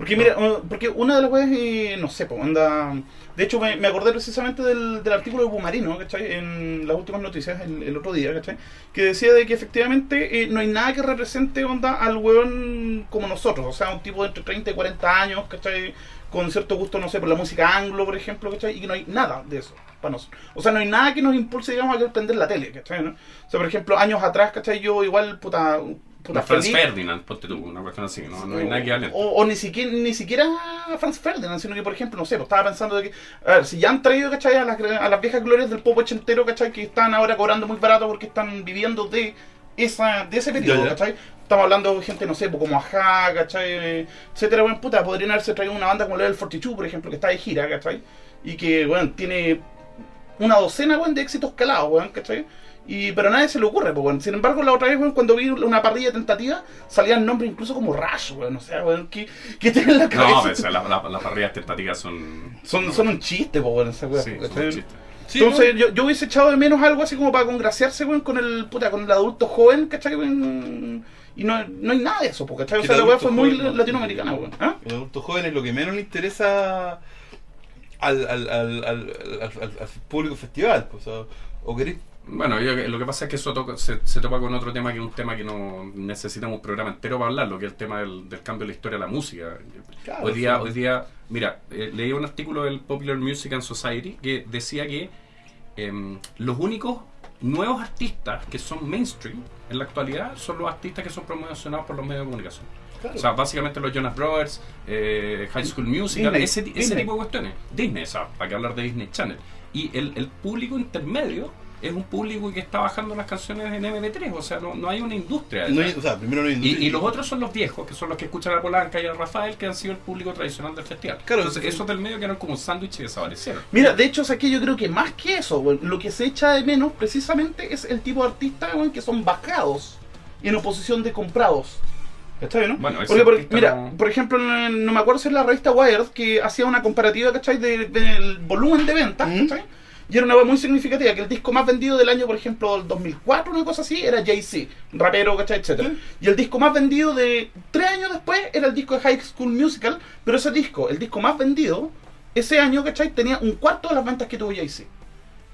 Porque mira, porque una de las cosas, eh, no sé, pues anda... De hecho, me, me acordé precisamente del, del artículo de Bumarino, ¿cachai? En las últimas noticias, el, el otro día, ¿cachai? Que decía de que efectivamente eh, no hay nada que represente, onda, al weón como nosotros. O sea, un tipo de entre 30 y 40 años, ¿cachai? Con cierto gusto, no sé, por la música anglo, por ejemplo, ¿cachai? Y que no hay nada de eso para nosotros. O sea, no hay nada que nos impulse, digamos, a querer prender la tele, ¿cachai? ¿no? O sea, por ejemplo, años atrás, ¿cachai? Yo igual, puta... puta La Franz feliz. Ferdinand, ponte tú, una cuestión así, no, no hay nada que darle. O, o ni siquiera ni siquiera Franz Ferdinand, sino que, por ejemplo, no sé, pues estaba pensando de que, a ver, si ya han traído, ¿cachai? A las, a las viejas glorias del pop ochentero, ¿cachai? Que están ahora cobrando muy barato porque están viviendo de esa de ese periodo, Ya, ya. ¿cachai? Estamos hablando de gente, no sé, pues como Ajá, ¿cachai? Etcétera, bueno, puta, podrían haberse traído una banda como Level 42, por ejemplo, que está de gira, ¿cachai? Y que, bueno, tiene una docena, weón, de éxitos calados, weón, ¿cachai? Y, pero a nadie se le ocurre, pues, weón. Sin embargo, la otra vez, cuando vi una parrilla tentativa, salían nombres incluso como Rush, weón. O sea, weón, ¿qué, qué tiene en la cabeza? No, pues, la- la- las parrillas tentativas son. son, son un chiste, pues, weón, esa weón. Sí, son ¿cachai? un chiste. Sí, Entonces, yo, yo hubiese echado de menos algo así como para congraciarse, weón, con el, puta, con el adulto joven, ¿cachai? weón? Y no, no hay nada de eso, pues, ¿cachai? O sea, el la weá fue muy no- latinoamericana, weón. ¿Ah? El adulto joven es lo que menos le interesa al, al, al, al, al, al- al público festival. Pues, o, o querés- Bueno, yo- lo que pasa es que eso se, se topa con otro tema que es un tema que no necesitamos un programa entero para hablarlo, que es el tema del, del cambio de la historia de la música. Claro, hoy día, sí. hoy día, mira, eh, leí un artículo del Popular Music and Society que decía que em, los únicos nuevos artistas que son mainstream en la actualidad son los artistas que son promocionados por los medios de comunicación. Claro. O sea, básicamente los Jonas Brothers, eh, High School Musical, Disney, ese, ese tipo de cuestiones. Disney, o sea, para que hablar de Disney Channel. Y el, el público intermedio es un público que está bajando las canciones en MP3, o sea, no, no hay una industria. no hay- detrás. o sea, primero no hay y, industria. y los otros son los viejos, que son los que escuchan a Polanca y a Rafael, que han sido el público tradicional del festival. Claro, Entonces, esos del medio quedaron como un sándwich y desaparecieron. Mira, de hecho, o sea, que yo creo que más que eso, lo que se echa de menos precisamente es el tipo de artistas, que son bajados en oposición de comprados. ¿Está bien, no? Bueno, Porque, por- mira, no- por ejemplo, no me acuerdo si es la revista Wired que hacía una comparativa, ¿cachai? de- del volumen de ventas, Mm. ¿cachai? Y era una web muy significativa, que el disco más vendido del año, por ejemplo, del 2004, una cosa así, era Jay-Z, rapero, ¿cachai? Etcétera. Y el disco más vendido de tres años después era el disco de High School Musical, pero ese disco, el disco más vendido, ese año, ¿cachai? Tenía un cuarto de las ventas que tuvo Jay-Z.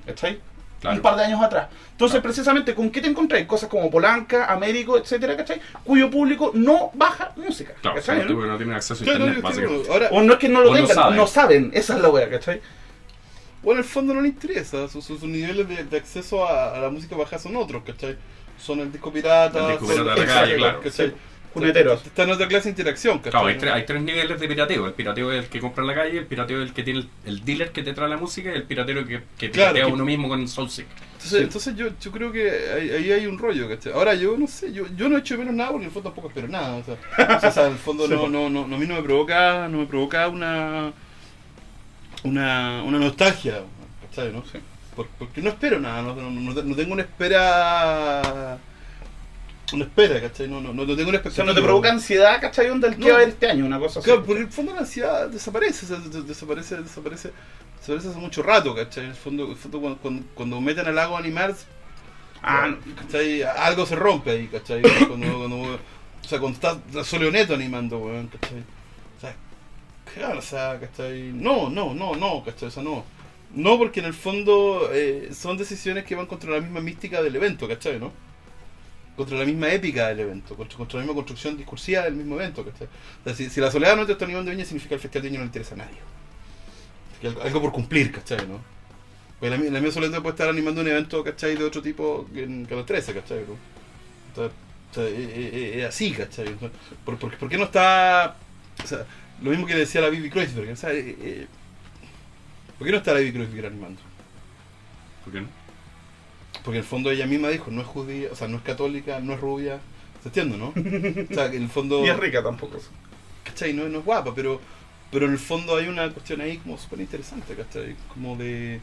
¿Cachai? Claro. Un par de años atrás. Entonces, Claro. precisamente, ¿con qué te encontrás? Cosas como Polanca, Américo, etcétera, ¿cachai? Cuyo público no baja música. Claro, ¿cachai? no? no tienen acceso a internet, básicamente. ahora, O no es que no lo no tengan, no saben. saben. Esa es la wea, ¿cachai? O en el fondo no le interesa. Sus, sus niveles de, de acceso a, a la música baja son otros, ¿cachai? Son el disco pirata, El disco son- pirata de la calle, claro. ¿cachai? Sí, puneteros. Está en otra clase de interacción, ¿cachai? Claro, hay, tres- hay tres niveles de pirateo. El pirateo es el que compra en la calle, el pirateo es el que tiene el, el dealer que te trae la música y el pirateo que, que Claro, piratea que- uno mismo con Soulseek. Entonces, Sí. entonces yo, yo creo que ahí, ahí hay un rollo, ¿cachai? Ahora yo no sé, yo, yo no echo de menos nada porque en el fondo tampoco espero nada. O sea, o sea, o sea, en el fondo Sí, no, no, no, no, a mí no me provoca, no me provoca una, una, una nostalgia, ¿cachai? ¿no? Sí. Porque no espero nada, no, no, no- tengo una espera... Una espera, ¿cachai? No, no, no tengo una O sea, expectativa. no te provoca ansiedad, ¿cachai? Onda el que va a haber este año, una cosa así. Claro, por el fondo la ansiedad desaparece, o sea, des- desaparece, desaparece, desaparece hace mucho rato, ¿cachai? En el fondo, en el fondo cuando, cuando, cuando meten al lago a animar, Ah, ¿cachai? Algo se rompe ahí, ¿cachai? Cuando, cuando, o sea, cuando está Soleoneto animando, weón, ¿cachai? O sea. No, no, no, no, ¿cachai? O no. No, porque en el fondo eh, son decisiones que van contra la misma mística del evento, ¿cachai? ¿No? Contra la misma épica del evento, contra, contra la misma construcción discursiva del mismo evento, ¿cachai? O sea, si, si la soledad no animando de Viña, significa que el Festival de Viña no le interesa a nadie. Que algo, por cumplir, ¿cachai? ¿no? Pues la, la soledad puede estar animando un evento, ¿cachai? De otro tipo que Canal 13, ¿cachai? ¿no? Entonces, o sea, es, es- es así, ¿cachai? ¿por, por, por qué no está...? O sea, lo mismo que decía la Bibi Kreuzberg, o sea, eh, eh, ¿por qué no está la Bibi Kreuzberg animando? ¿Por qué no? Porque en el fondo ella misma dijo, no es judía, o sea, no es católica, no es rubia, ¿se entiende, no? O sea, que en el fondo... ni es rica tampoco. ¿cachai? No, no es guapa, pero, pero en el fondo hay una cuestión ahí como súper interesante, ¿cachai? Como de,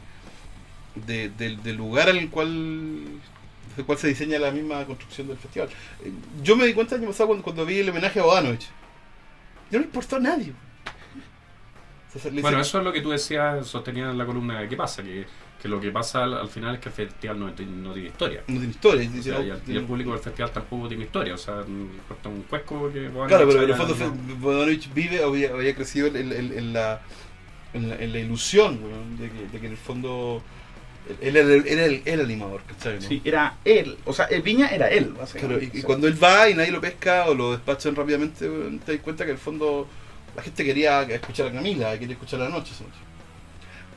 de, del- del lugar el cual, desde el cual se diseña la misma construcción del festival. Eh, Yo me di cuenta el año pasado cuando, cuando vi el homenaje a Bodanovich. No le importó a nadie. O sea, le Bueno, eso es lo que tú decías, sostenías en la columna de ¿Qué pasa? Que, que lo que pasa al, al final es que el festival no, tiene- no tiene historia. no tiene historia. O sea, y, el, y tiene- el público del festival tampoco tiene historia. O sea, mm, corta un cuesco que Claro, pero en el fondo Bodanovich vive, había, había crecido en, en- en la, en, la, en la ilusión, de, que, de que en el fondo él era el, era el, el animador, ¿cachai? no? Sí, era él. O sea, el Viña era él, Claro, básicamente. y, cuando él va y nadie lo pesca o lo despachan rápidamente, te das cuenta que en el fondo la gente quería escuchar a Camila, quería escuchar a la noche. esa noche.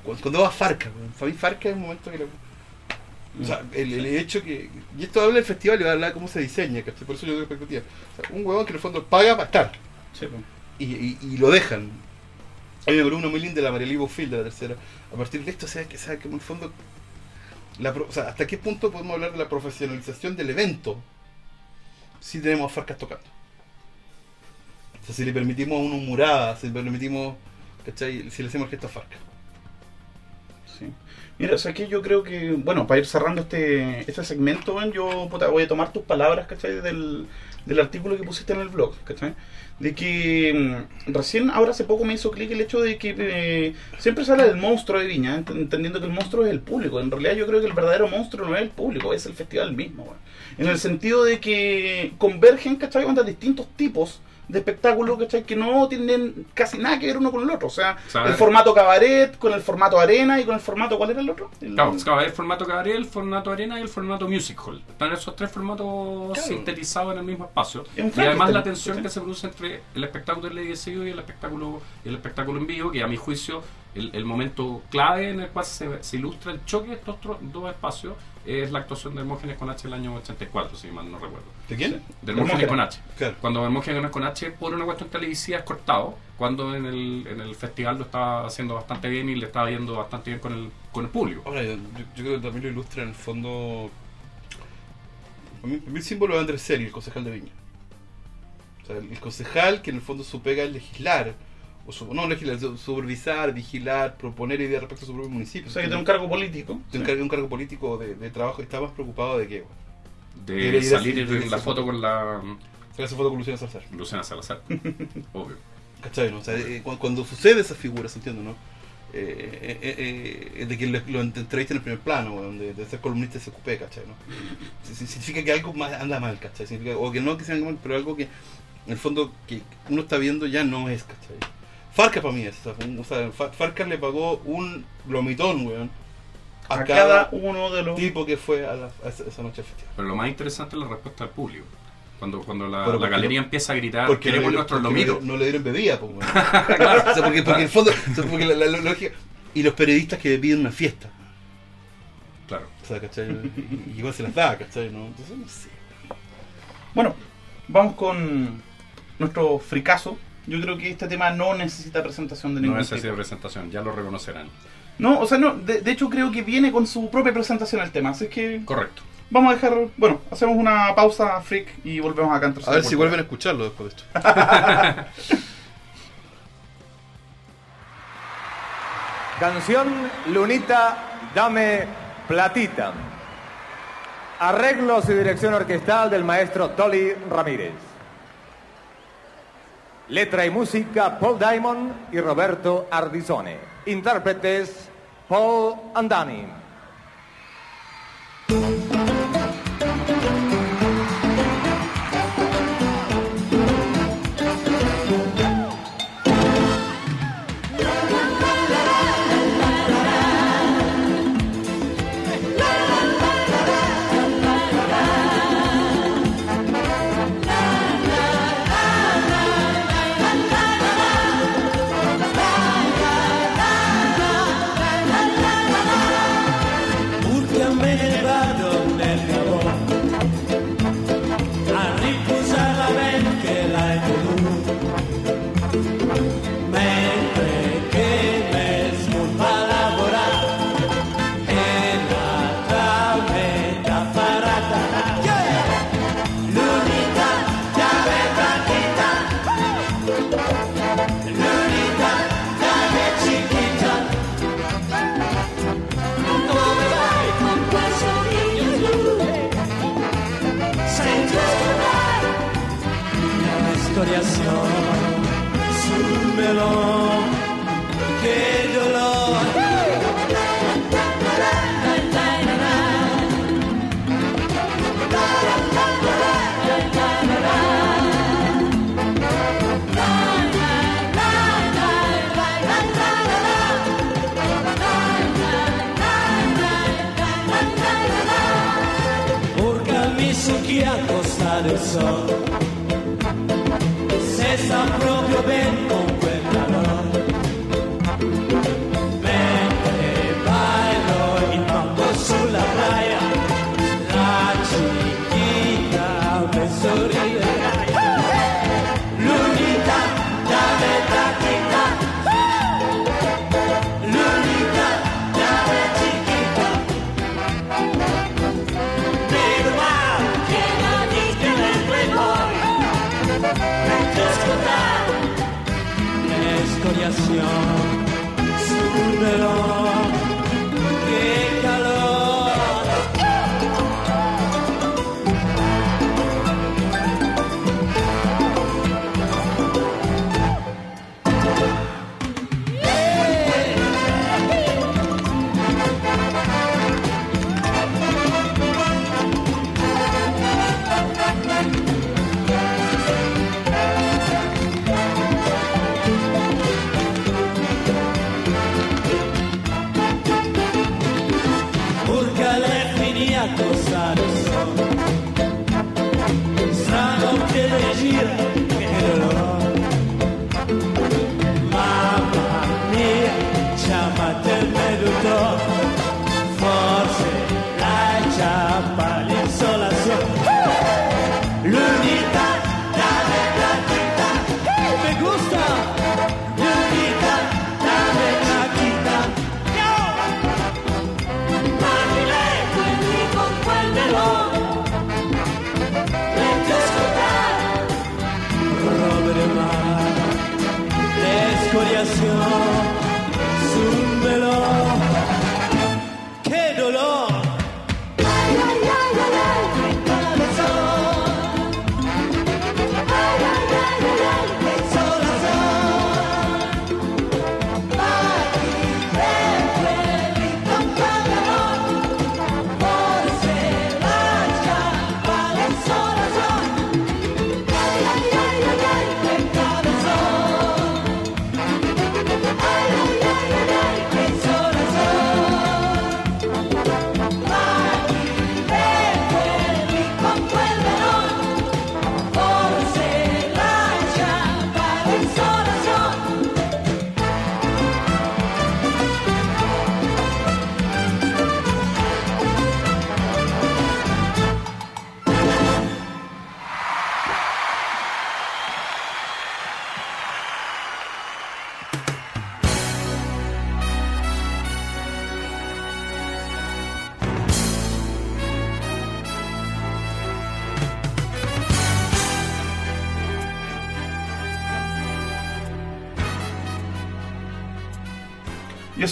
Cuando, cuando va Farca, weón, para mí Farca es el momento que le- O sea, el, el hecho que... Y esto habla del festival y va a hablar de cómo se diseña, ¿cachai? Por eso yo tengo expectativa. O sea, un huevón que en el fondo paga para estar sí, pues. y, y- y lo dejan. Hay una columna muy linda de la María Libo Field de la tercera. A partir de esto, o sea, que, sea, que en el fondo, ¿hasta qué punto podemos hablar de la profesionalización del evento si tenemos Farcas tocando? O sea, si le permitimos a uno murada, si le permitimos, ¿cachai? Si le hacemos el gesto a Farcas. Sí. Mira, o sea que yo creo que, bueno, para ir cerrando este, este segmento, yo puta, voy a tomar tus palabras, ¿cachai? Del, del artículo que pusiste en el blog, ¿cachai? De que mm, recién, ahora hace poco me hizo clic el hecho de que eh, siempre se habla del monstruo de Viña, ent- entendiendo que el monstruo es el público. En realidad yo creo que el verdadero monstruo no es el público, es el festival mismo. En el sentido de que convergen, ¿cachai? Onda distintos tipos de espectáculos, ¿cachai? Que no tienen casi nada que ver uno con el otro. O sea, el formato cabaret, con el formato arena y con el formato, ¿cuál era el otro? El- Claro, claro, el formato cabaret, el formato arena y el formato music hall. Están esos tres formatos Claro. sintetizados en el mismo espacio. Es Y además la tensión que se produce entre el espectáculo televisivo y el espectáculo, el espectáculo en vivo, que a mi juicio el, el momento clave en el cual se, se ilustra el choque de estos dos espacios es la actuación de Hermógenes con H el año 84, si mal no recuerdo. ¿De quién? De Hermógenes con H. Claro. Cuando Hermógenes con H, por una cuestión televisiva, es cortado, cuando en el, en el festival lo estaba haciendo bastante bien y le estaba yendo bastante bien con el, con el público. Ahora, yo, yo creo que también lo ilustra en el fondo. Mí, para mí el símbolo de Andrés Seri, el concejal de Viña. O sea, el, el concejal que en el fondo su pega es legislar, o su, no legislar, su- supervisar, vigilar, proponer ideas respecto a su propio municipio. O sea, que tiene un cargo político. Tiene un cargo, un cargo político de, de trabajo y está más preocupado de que bueno, De salir en debería la foto con la sacarse foto con Luciana Salazar. Luciana Salazar. Obvio. ¿Cachai? no? O sea, eh, cu- cuando, sucede esa figura, ¿se entiende, no? Eh, eh, eh, eh, de que lo, lo entrevisten en el primer plano, weón, de, de ser columnista de SQP, ¿cachai? ¿no? Si- si- Significa que algo más anda mal, ¿cachai? Significa- o que no que sea mal, pero algo que en el fondo que uno está viendo ya no es, ¿cachai? Farca para mí es, o sea, Farca le pagó un glomitón, weón, a, A cada, cada uno de los. tipo que fue a, la- a esa, noche al festival. Pero lo más interesante es la respuesta del público. Cuando, cuando la, Pero la porque galería no- empieza a gritar, Porque queremos no, nuestros lomitos. no, le dieron bebida, pues, weón. o sea, porque, porque en el fondo, o sea, porque la, la- la lógica. y los periodistas que piden una fiesta. Claro. O sea, ¿cachai? Y- y igual se las da, ¿cachai? ¿no? Entonces, no sé. Bueno, vamos con nuestro fricazo. Yo creo que este tema no necesita presentación de No ningún necesita tipo. presentación, ya lo reconocerán. No, o sea, no, de, de hecho creo que viene con su propia presentación el tema, así que Correcto. vamos a dejar, bueno, hacemos una pausa freak y volvemos acá en A ver si vuelven a escucharlo después de esto. Canción Lunita, dame platita. Arreglos y dirección orquestal del maestro Tolly Ramírez. Letra y música Paul Diamond y Roberto Ardizone. Intérpretes Paul Andani. song.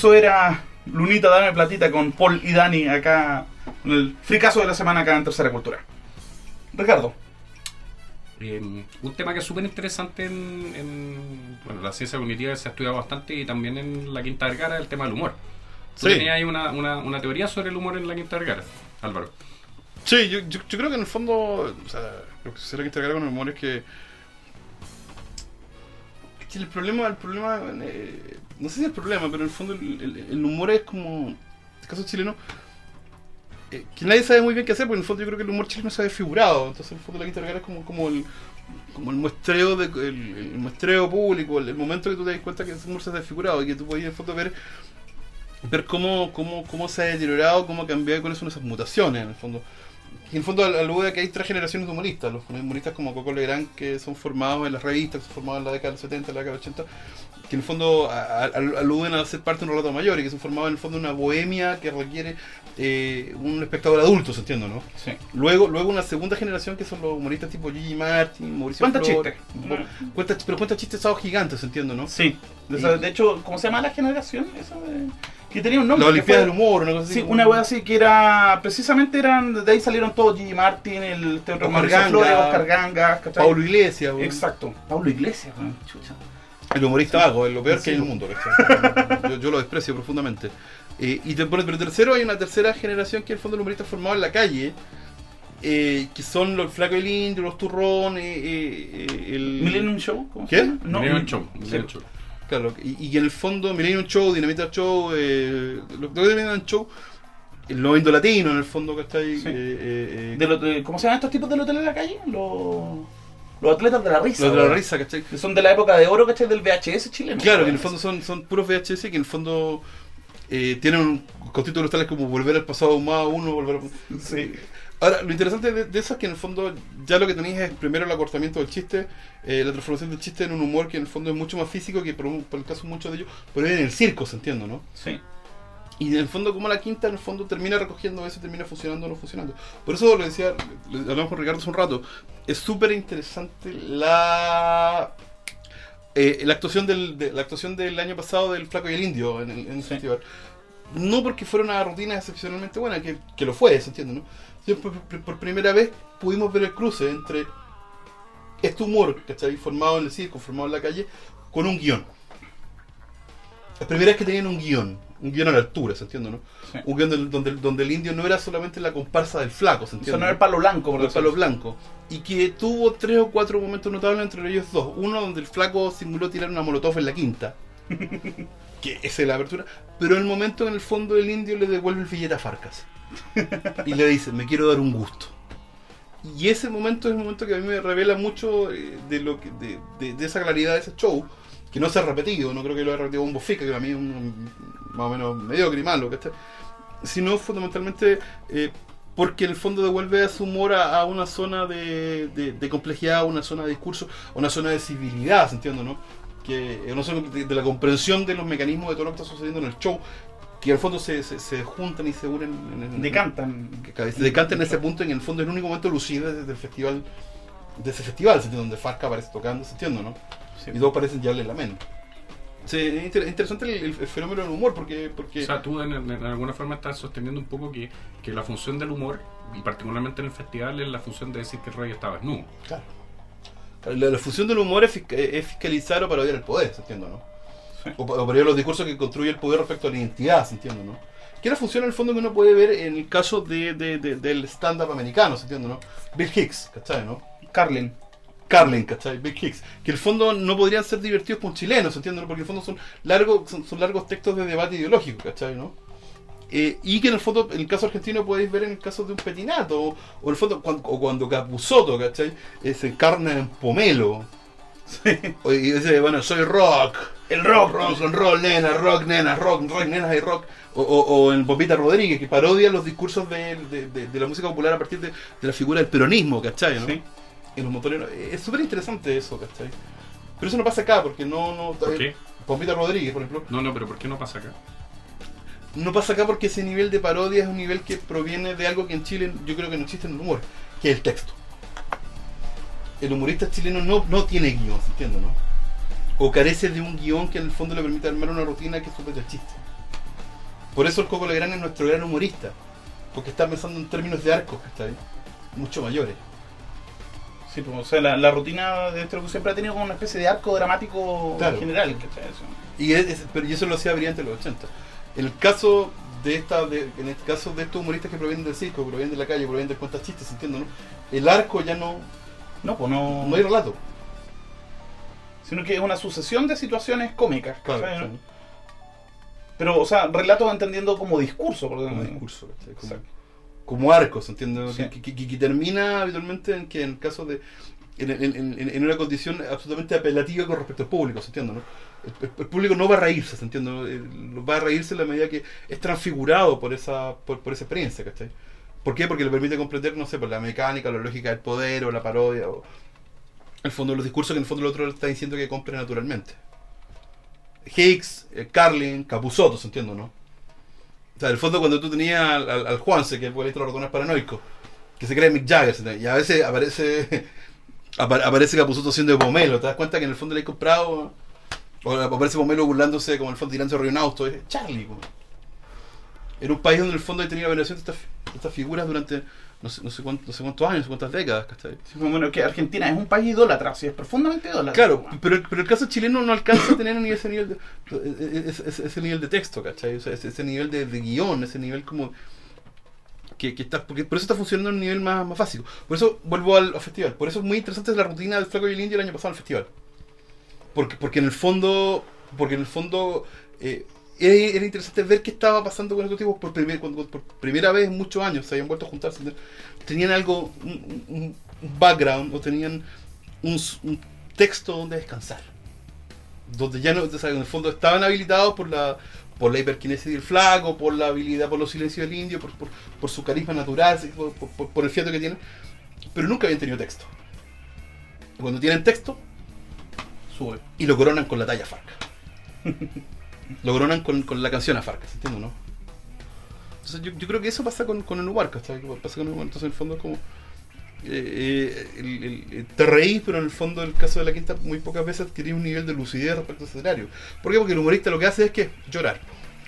Eso era Lunita Dame Platita con Paul y Dani acá en el fricazo de la semana acá en Tercera Cultura. Ricardo. Eh, un tema que es súper interesante en, en- bueno, la ciencia cognitiva se ha estudiado bastante y también en la Quinta Vergara el tema del humor. Tú Sí. tenías ahí una, una, una teoría sobre el humor en la Quinta Vergara, Álvaro. Sí, yo, yo, yo creo que en el fondo, o sea, lo que se tiene que entregar con el humor es que, el problema, el problema, eh, no sé si el problema, pero en el fondo el, humor es como, en el caso chileno, eh, que nadie sabe muy bien qué hacer, porque en el fondo yo creo que el humor chileno se ha desfigurado, entonces en el fondo la quinta Vergara es como, como el como el muestreo de, el, muestreo público, el, el momento que tú te das cuenta que ese humor se ha desfigurado y que tú podías en el fondo ver ver cómo, cómo, cómo se ha deteriorado, cómo ha cambiado y cuáles son esas mutaciones en el fondo. Y en el fondo al- alude a que hay tres generaciones de humoristas, los humoristas como Coco Legrand que son formados en las revistas, que son formados en la década del 70, en la década del 80, que en el fondo a- a- al- aluden a ser parte de un relato mayor y que son formados en el fondo de una bohemia que requiere eh, un espectador adulto, ¿se entiende, no? Sí. Luego, luego una segunda generación que son los humoristas tipo Gigi Martin, Mauricio Cuenta Flores. chistes. Cuenta- pero cuenta chistes sábados gigantes, ¿se entiende, no? Sí. De, esa- de hecho, ¿cómo se llama la generación? Esa de- Que tenía un La nombre. que Olimpiada fue- del Humor, una cosa así. Sí, como- una wea así que era. Precisamente eran. De ahí salieron todos: Gigi Martin, el Oscar Mauricio Ganga, Flores, Oscar Ganga, ¿cachai? Paulo Iglesias, weón. Exacto. Paulo Iglesias, weón, chucha. El humorista vago, es lo peor Sí. que hay en el mundo. ¿cachai? yo, yo lo desprecio profundamente. Eh, y te- pero tercero, hay una tercera generación que en el fondo el humorista formado en la calle, eh, que son los Flaco el Indio, los Turrones, eh, eh, el... Millennium Show, ¿cómo ¿Qué? se llama? No, Millennium Show, sí. Millennium Show. Claro, y, y que en el fondo Millennium Show, Dinamita Show, eh, dos de Millennium Show, el lo latino en el fondo, ¿cachai? Sí. Eh, eh, eh, De lo- de- ¿Cómo se llaman estos tipos del hotel de la calle? Los, los atletas de la risa. los de la risa, ¿cachai? Que son de la época de oro, ¿cachai? Del VHS chileno. Claro, que en el fondo son, son puros VHS que en el fondo eh, tienen un, con títulos tales como Volver al pasado más uno, volver a... Sí. Ahora, lo interesante de, de eso es que en el fondo ya lo que tenéis es primero el acortamiento del chiste, eh, la transformación del chiste en un humor que en el fondo es mucho más físico que por, el caso de muchos de ellos, pero en el circo, se entiende, ¿no? Sí. Y en el fondo, como la quinta, en el fondo termina recogiendo eso, termina funcionando o no funcionando. Por eso lo decía, lo hablamos con Ricardo hace un rato, es súper interesante la eh, la actuación del de- la actuación del año pasado del Flaco y el Indio en, el- en el Sí. festival. No porque fuera una rutina excepcionalmente buena, que, que lo fue, ¿se entiende? ¿no? Por, primera vez pudimos ver el cruce entre este humor, ¿cachai? Formado en el circo, formado en la calle, con un guion. La primera vez que tenían un guion, un guion a la altura, ¿se entiende? ¿no? Sí. Un guion del- donde, donde el indio no era solamente la comparsa del flaco, ¿se entiende? sea, no era el palo blanco, por por el palo blanco. Y que tuvo tres o cuatro momentos notables entre ellos dos. Uno donde el flaco simuló tirar una molotov en la quinta. que esa es la apertura. Pero el momento en el fondo el indio le devuelve el billete a Farcas. y le dice, me quiero dar un gusto. Y ese momento es el momento que a mí me revela mucho eh, de lo que, de, de- de esa claridad de ese show. Que no se ha repetido, no creo que lo haya repetido Bombo Fica, que para mí es un, más o menos mediocre y malo, ¿cachai? Sino fundamentalmente eh, porque en el fondo devuelve a su humor a, a una zona de, de- de complejidad, a una zona de discurso, a una zona de civilidad, ¿se entiende, no? Que es una zona de, de la comprensión de los mecanismos de todo lo que está sucediendo en el show, que en el fondo se, se, se juntan y se unen. En, en- Decantan. se decantan en ese punto, en el fondo es el único momento lucido desde el festival, de ese festival. Donde Farca aparece tocando, ¿se entiende, no? Sí. Y todos parecen llevarle la mano. Sí, es inter- interesante el, fenómeno del humor, porque... porque O sea, tú en, en- en alguna forma estás sosteniendo un poco que, que la función del humor, y particularmente en el festival, es la función de decir que el rey estaba desnudo. Claro. La, la función del humor es, es fiscalizar o parodiar el poder, ¿se entiende, no? O, o parodiar los discursos que construye el poder respecto a la identidad, ¿se entiende, no? Que es la función en el fondo que uno puede ver en el caso de, de- de- del stand-up americano, ¿se entiende, no? Bill Hicks, ¿cachai, no? Carlin. Carlin, ¿cachai? Big Hicks. Que en el fondo no podrían ser divertidos con chilenos, ¿se entiende? no? Porque en el fondo son largos, son, son largos textos de debate ideológico, ¿cachai? ¿no? Eh, y que en el fondo, en el caso argentino, podéis ver en el caso de un petinato, o, o el fondo, cuando, o cuando Capuzotto, ¿cachai? Eh, se encarna en pomelo. O- y dice, bueno, soy rock. El rock. Rock and roll, nena, rock, nena, rock, rock, nenas y rock. O, o, o en Popita Rodríguez, que parodia los discursos de, de- de- de la música popular a partir de, de la figura del peronismo, ¿cachai? ¿no? Sí. en los motoreros. Es súper interesante eso, ¿cachai? Pero eso no pasa acá, porque no... no ¿Por qué? Pompita Rodríguez, por ejemplo. No, no, pero ¿por qué no pasa acá? No pasa acá porque ese nivel de parodia es un nivel que proviene de algo que en Chile yo creo que no existe en el humor, que es el texto. El humorista chileno no, no tiene guion, ¿se entiende, no? O carece de un guion que en el fondo le permite armar una rutina que supera el chiste. Por eso el Coco Legrand es nuestro gran humorista. Porque está pensando en términos de arcos, ¿cachai? Mucho mayores. Sí, pues, o sea, la, la rutina de este siempre ha tenido como una especie de arco dramático Claro. general, ¿cachai? Eso. Y, es- pero, y eso lo hacía brillante en los 80. En el caso de esta, de- en el caso de estos humoristas que provienen del circo, que provienen de la calle, que provienen de cuentas chistes, entiendo, ¿no? El arco ya no, No, pues no. no hay relato. Sino que es una sucesión de situaciones cómicas, Claro. Pero, o sea, relatos entendiendo como discurso. Porque, como discurso, como, como arcos, ¿entiendes? Sí. Que, que- que- que termina habitualmente en que en caso de. En, en- en- en una condición absolutamente apelativa con respecto al público, ¿se entiende? ¿no? El, el público no va a reírse, ¿se entiende? Va a reírse en la medida que es transfigurado por esa, por, por esa experiencia, ¿cachai? ¿Por qué? Porque le permite comprender, no sé, por la mecánica, la lógica del poder o la parodia o el fondo los discursos que en el fondo el otro está diciendo que compre naturalmente. Higgs, eh, Carlin, Capusotto, ¿se entiende, no? O sea, en el fondo cuando tú tenías al, Juanse, que es el de los ratones paranoicos, que se cree Mick Jagger, y a veces aparece apa- aparece Capusotto siendo de Pomelo, ¿te das cuenta que en el fondo le hay comprado? O aparece Pomelo burlándose como en el fondo de un auto, es Charlie, po. Era un país donde en el fondo hay tenido la veneración de estas figuras durante no sé, no, sé cuántos, no sé cuántos años, no sé cuántas décadas, ¿cachai? Sí, pues, bueno, que Argentina es un país idólatra, sí, es profundamente idólatra. Claro, pero, pero el caso chileno no alcanza a tener ni ese nivel de, ese, ese- ese nivel de texto, ¿cachai? O sea, ese, ese nivel de, de guion, ese nivel como que, que está, porque por eso está funcionando a un nivel más, más básico. Por eso vuelvo al, al festival. Por eso es muy interesante la rutina del Flaco y el Indio el año pasado en el festival. Porque, porque en el fondo, porque en el fondo eh, era, interesante ver qué estaba pasando con estos tipos por, primer- cuando- por primera vez en muchos años. Se habían vuelto a juntarse. Tenían algo, un, un- un background o tenían un, texto donde descansar. Donde ya no, o sea, en el fondo estaban habilitados por la por la del flaco, por la habilidad, por los silencios del indio, por, su carisma natural, por, por- el fiato que tienen, pero nunca habían tenido texto. Cuando tienen texto, Sube. y lo coronan con la talla Farca. lo coronan con, con la canción a Farca, ¿se entiende o no? Entonces yo, yo creo que eso pasa con, con el. Que Pasa con. Entonces en el fondo es como... eh, eh, el- el- te reís, pero en el fondo, en el caso de la quinta, muy pocas veces adquirí un nivel de lucidez respecto al escenario. ¿Por qué? Porque el humorista lo que hace es que llorar.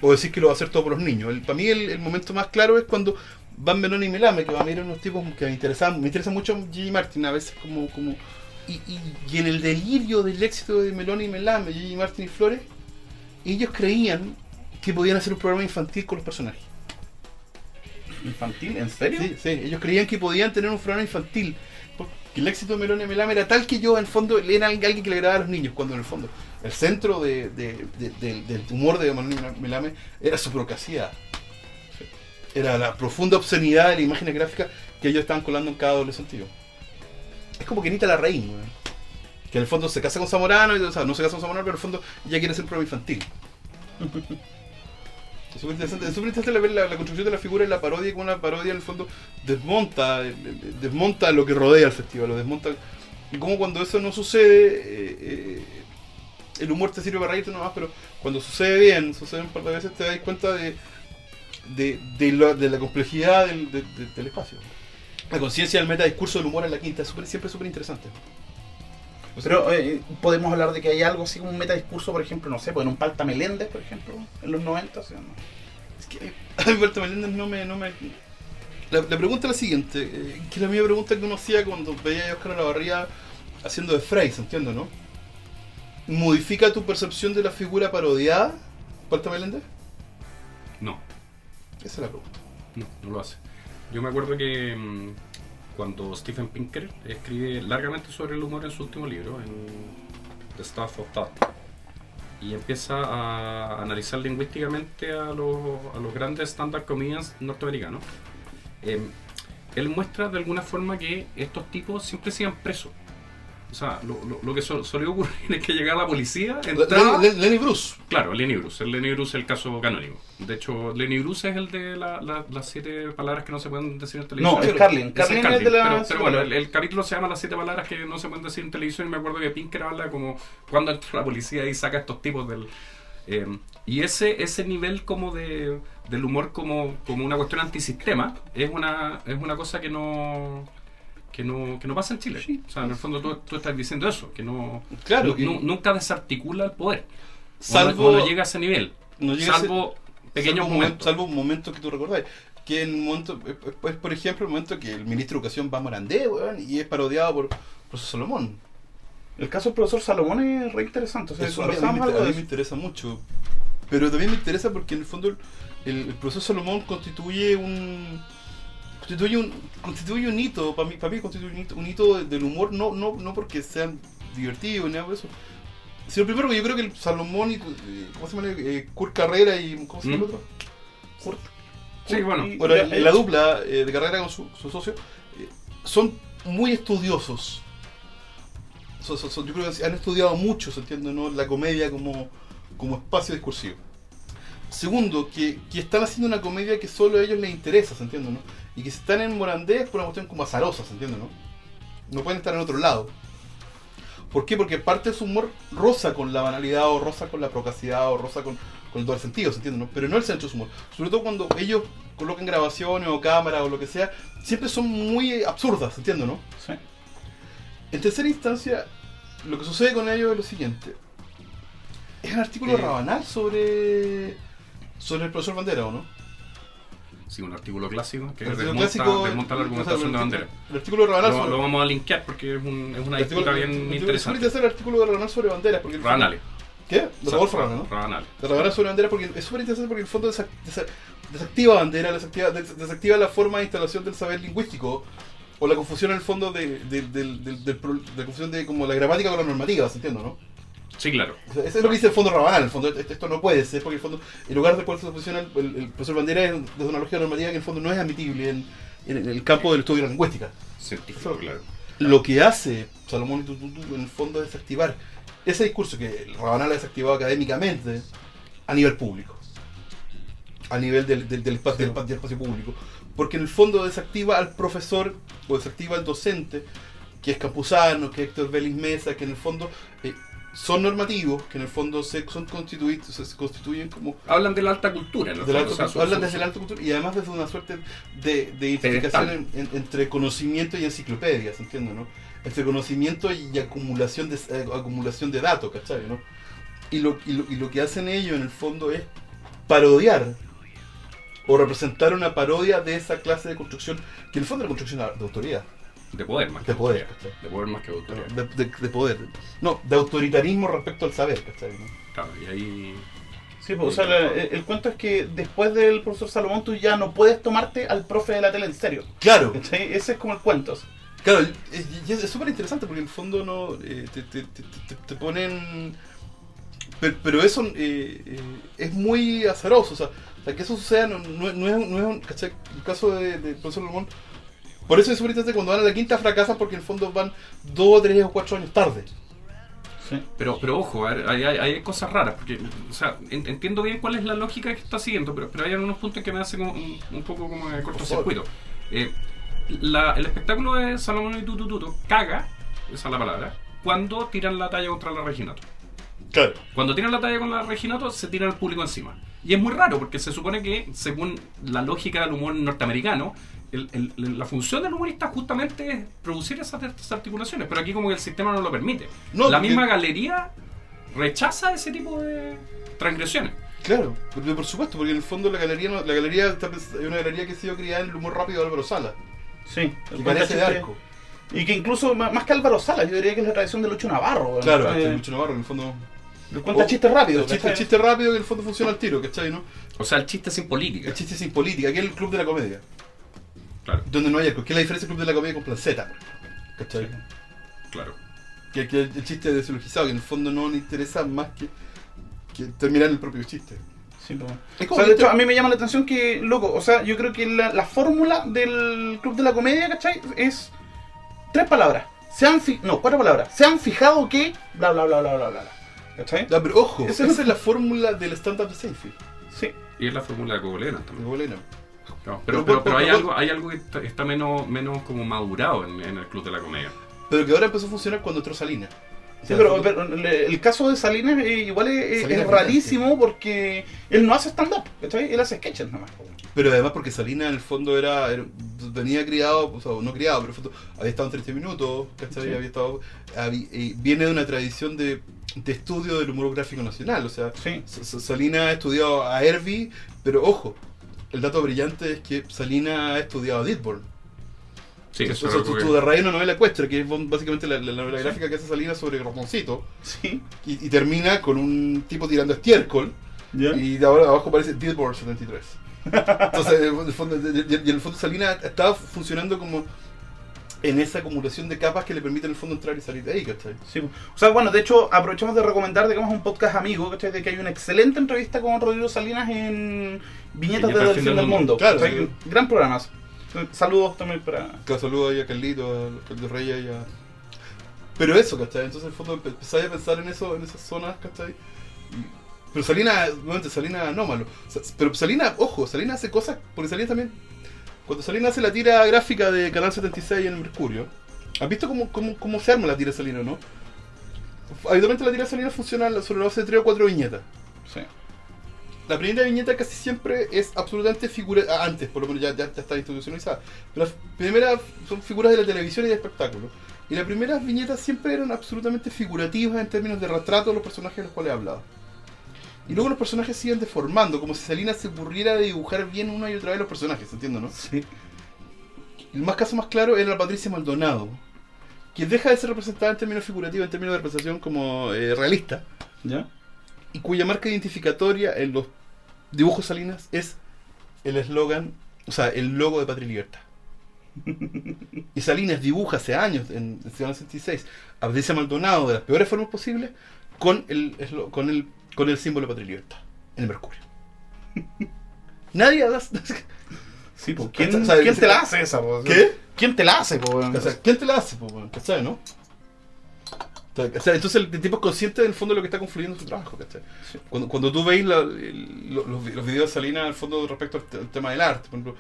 O decir que lo va a hacer todo por los niños. Para mí el, el momento más claro es cuando Van Melón y Melame, que van a ir unos tipos que me interesan, me interesa mucho Gigi Martin, a veces como... como y, y- y en el delirio del éxito de Melón y Melame, Gigi Martin y Flores, ellos creían que podían hacer un programa infantil con los personajes. ¿Infantil? ¿En serio? Sí, sí, ellos creían que podían tener un programa infantil. Porque el éxito de Melón y Melame era tal que yo, en el fondo, era alguien que le agradaba a los niños. Cuando en el fondo, el centro de, de- de- de- del humor de Melón y Melame era su procacidad. Era la profunda obscenidad de la imagen gráfica que ellos estaban colando en cada doble sentido. Es como que Anita la Reina, que en el fondo se casa con Zamorano, y, o sea, no se casa con Zamorano, pero en el fondo ya quiere hacer un programa infantil. Es súper interesante, es súper interesante ver la, la construcción de la figura y la parodia, como una parodia en el fondo desmonta, eh, eh, desmonta lo que rodea al festival, lo desmonta. Y como cuando eso no sucede, eh, eh, el humor te sirve para reírte nomás, pero cuando sucede bien, sucede un par de veces, te das cuenta de, de, de, lo- de la complejidad del, de- de- del espacio. La conciencia del metadiscurso del humor en la quinta es súper- siempre súper interesante. Pero eh, podemos hablar de que hay algo así como un metadiscurso, por ejemplo, no sé, pues en un Palta Meléndez, por ejemplo, en los 90, ¿sí o no? Es que a mí Walter Meléndez no me... No me la, la pregunta es la siguiente, eh, que es la misma pregunta que uno hacía cuando veía a Oscar Olavarría haciendo de Frey, ¿se entiende, no? ¿Modifica tu percepción de la figura parodiada, Walter Meléndez? No, Esa es la pregunta. no, no lo hace. Yo me acuerdo que mm, cuando Stephen Pinker escribe largamente sobre el humor en su último libro, en The Stuff of Thought, y empieza a analizar lingüísticamente a los, a los grandes stand-up comedians norteamericanos, eh, él muestra de alguna forma que estos tipos siempre sigan presos. O sea, lo, lo- lo que sol- solía ocurrir es que llegaba la policía, entraba... Lenny, Lenny Bruce. Claro, Lenny Bruce. El Lenny Bruce es el caso canónico. De hecho, Lenny Bruce es el de la- la- las siete palabras que no se pueden decir en televisión. No, es Carlin. Carlin es Carlin, de la. Pero, pero bueno, el, el capítulo se llama Las siete palabras que no se pueden decir en televisión y me acuerdo que Pinker habla como cuando entra la policía y saca a estos tipos del... eh, y ese, ese nivel como de, del humor como, como una cuestión antisistema es una, es una cosa que no... Que no, que no pasa en Chile. O sea, en el fondo tú, tú estás diciendo eso, que no, Claro, nunca desarticula el poder. Salvo- Salvo, no llega a ese nivel. No llega a ese- salvo Pequeños salvo momentos. Salvo momentos que tú recordás. Que en un momento, es, es, por ejemplo, el momento que el ministro de Educación va a Morandé, weón, y es parodiado por profesor Salomón. El caso del profesor Salomón es re interesante. O sea, Eso a mí, a mí me, algo a de mí me eso. interesa mucho. Pero también me interesa porque en el fondo el, el, el profesor Salomón constituye un constituye un constituye un hito para mí para mí constituye un hito, un hito del humor no no no porque sean divertidos ni nada de eso sino primero que yo creo que el Salomón y eh, cómo se llama eh, Kurt Carrera y cómo se llama el otro Kurt Sí, bueno. Y- bueno, la dupla eh, de carrera con su, su socio eh, son muy estudiosos. Yo creo que han estudiado mucho, ¿se entiende? ¿no? La comedia como, como espacio discursivo. Segundo, que, que están haciendo una comedia que solo a ellos les interesa, ¿se entiende? ¿no? Y que si están en Morandé es por una cuestión como azarosa, ¿se entiende? ¿no? no pueden estar en otro lado. ¿Por qué? Porque parte de su humor roza con la banalidad, o roza con la procacidad, o roza con, con el doble sentido, ¿se entiende? no? Pero no el centro de su humor. Sobre todo cuando ellos colocan grabaciones o cámaras o lo que sea, siempre son muy absurdas, ¿se entiende? no? Sí. En tercera instancia, lo que sucede con ellos es lo siguiente. Es un artículo Eh. rabanal sobre, sobre el profesor Bandera, ¿o no? Sí, un artículo clásico que artículo desmonta, clásico- desmonta la argumentación o de sea, el bandera. artículo- El artículo rabanal Lo, lo vamos a linkear porque es, un- es una disputa bien el Es interesante. interesante el artículo de Rabanal sobre banderas. Porque Ranale. ¿Qué? De Rodolfo Rabanal, ¿no? Ranale. de Rabanal sobre bandera porque es súper interesante porque en el fondo desa- desa- desactiva bandera, desactiva, des- desactiva la forma de instalación del saber lingüístico o la confusión en el fondo de, de, pro- de la confusión de como la gramática con la normativa, ¿se entiende, no? Sí, claro. Eso es lo que dice el fondo Rabanal, el fondo, esto, esto no puede ser porque el fondo, en lugar de cuál se posiciona el, el- el profesor Bandera es desde una lógica normativa que en el fondo no es admitible en, en el campo del estudio de la lingüística. Científico, claro. Lo que hace Salomón y Tututu en el fondo es desactivar ese discurso que el Rabanal ha desactivado académicamente a nivel público. A nivel del, del- del espacio, del, del espacio público. Porque en el fondo desactiva al profesor o desactiva al docente, que es Campuzano, que es Héctor Vélez Mesa, que en el fondo eh, son normativos, que en el fondo se, son constituidos, se constituyen como Hablan de la alta cultura, ¿no? de la O alta sea, cultura, su- hablan desde la alta cultura y además desde una suerte de, de identificación en- en- entre conocimiento y enciclopedia, ¿se entiende, no? Entre conocimiento y acumulación de, eh, acumulación de datos, ¿cachai, no? Y lo, y, lo, y lo que hacen ellos en el fondo es parodiar o representar una parodia de esa clase de construcción, que en el fondo es la construcción de autoridad, De poder más que de poder. ¿cachai? De poder más que autoridad. De, de- de poder. No, de autoritarismo respecto al saber, ¿cachai? no? Claro, y ahí. Sí, pues, o sea, la- el, el cuento es que después del profesor Salomón tú ya no puedes tomarte al profe de la tele en serio. Claro, ¿Cachai? Ese es como el cuento. Claro, es- y es es súper interesante porque en el fondo no eh, te, te- te- te- te ponen... Pero, pero eso eh, eh, es muy azaroso, o sea, o sea, que eso suceda no, no, es- no es, no es un... ¿cachai? El caso de, de profesor Lemón, por eso es interesante cuando van a la quinta fracasan porque en el fondo van dos tres o cuatro años tarde. Sí. Pero, pero ojo, hay, hay, hay cosas raras, porque, o sea, en- entiendo bien cuál es la lógica que está siguiendo, pero, pero hay algunos puntos que me hacen un, un poco como de cortocircuito. Eh, la- el espectáculo de Salomón y Tutu Tutu caga, esa es la palabra, cuando tiran la talla contra la Reginato. Claro. Cuando tiran la talla con la Reginato, se tiran al público encima. Y es muy raro, porque se supone que, según la lógica del humor norteamericano, el- el- la función del humorista justamente es producir esas, esas articulaciones, pero aquí como que el sistema no lo permite. No, la misma galería rechaza ese tipo de transgresiones. Claro, pero por supuesto, porque en el fondo la galería, no- la galería hay una galería que ha sido criada en el humor rápido de Álvaro Sala, Sí. que carece de arco. Y que incluso, más que Álvaro Salas, yo diría que es la tradición de Lucho Navarro. Claro, Eh, este Lucho Navarro en el fondo... cuenta o- chistes rápidos. El el chiste rápido que en el fondo funciona al tiro, ¿cachai? ¿no? O sea, el chiste sin política. El chiste sin política, que es el club de la comedia. Claro, Donde no hay arco. ¿Qué es la diferencia del club de la comedia con Z? ¿Cachai? claro. Que, que el chiste desilogizado, que en el fondo no le interesa más que, que terminar el propio chiste. Sí, pues. Es O como sea, de que- hecho, a mí me llama la atención que, loco, o sea, yo creo que la, la fórmula del Club de la Comedia, ¿cachai? Es tres palabras. Se han fi- no, cuatro palabras. Se han fijado que, bla, bla, bla, bla, bla, bla. ¿Cachai? Ya, pero ojo, Ese esa es- es la fórmula del stand-up de Seinfeld. Sí. Y es la fórmula de Cogolena también. Bolena. No, Pero pero, hay, algo, hay algo que está, está menos, menos como madurado en, en el Club de la Comedia. Pero que ahora empezó a funcionar cuando entró Salinas. Sí, pero, el caso de Salinas eh, igual es, Salinas rarísimo porque él no hace stand-up. Él hace sketches nomás. Pero además porque Salinas en el fondo era, era- venía criado, o sea, no criado, pero en el fondo había estado en 30 minutos, ¿cachai? Sí. Había estado, eh, viene de una tradición de, de estudio del humor gráfico nacional, o sea, Salinas ha estudiado a Herbie, pero ojo, el dato brillante es que Salinas ha estudiado a Ditborn. Sí, O eso sea, es algo tú, tú de raíz una novela ecuestre, que es básicamente la, la novela gráfica que hace Salinas sobre Ramoncito, Sí. y, y termina con un tipo tirando estiércol, ¿Ya? y de ahora abajo aparece Dilbor 73. Entonces, en el fondo, y y en el fondo Salinas estaba funcionando como en esa acumulación de capas que le permiten en el fondo entrar y salir de ahí, ¿cachai? Sí. O sea, bueno, de hecho, aprovechamos de recomendar, digamos, un podcast amigo, ¿cachai? De que hay una excelente entrevista con Rodrigo Salinas en Viñetas Viñetas desde el fin del mundo. Claro, ¿cachai? sí. Gran programa. Saludos también para... Que saludo ahí a Carlito, a Carlito Reyes y a... Pero eso, ¿cachai? Entonces, en el fondo, empe- empezáis a pensar en eso, en esas zonas, ¿cachai? Y- Pero Salinas, nuevamente, Salinas anómalo. Pero Salinas, ojo, Salinas hace cosas, porque Salinas también... Cuando Salinas hace la tira gráfica de Canal 76 en el Mercurio, ¿has visto cómo, cómo, cómo se arma la tira Salinas, no? Habitualmente la tira Salinas funciona sobre la base de tres o cuatro viñetas. Sí. La primera viñeta casi siempre es absolutamente figura ah, antes, por lo menos ya, ya, ya está institucionalizada. Pero las primeras son figuras de la televisión y de espectáculo. Y las primeras viñetas siempre eran absolutamente figurativas en términos de retrato de los personajes de los cuales hablaba. Y luego los personajes siguen deformando, como si Salinas se ocurriera de dibujar bien una y otra vez los personajes, ¿entiendes, no? Sí. El más caso más claro era la Patricia Maldonado, que deja de ser representada en términos figurativos, en términos de representación como eh, realista, ¿Ya? y cuya marca identificatoria en los dibujos Salinas es el eslogan, o sea, el logo de Patria y Libertad. Y Salinas dibuja hace años, en el Ciudad 66, a Patricia Maldonado de las peores formas posibles con el, con el, con el símbolo Patria y Libertad, el Mercurio. Nadie da... Sí, pues, ¿quién, te la hace esa? po? ¿Qué? ¿Quién te la hace, po? O sea, ¿quién te la hace, po? ¿Cachai, no? O sea, entonces el tipo es consciente del fondo de lo que está confluyendo en su trabajo, ¿cachai? Cuando, cuando tú veis la- el- lo- los, los videos de Salinas al fondo respecto al tema del arte, por ejemplo,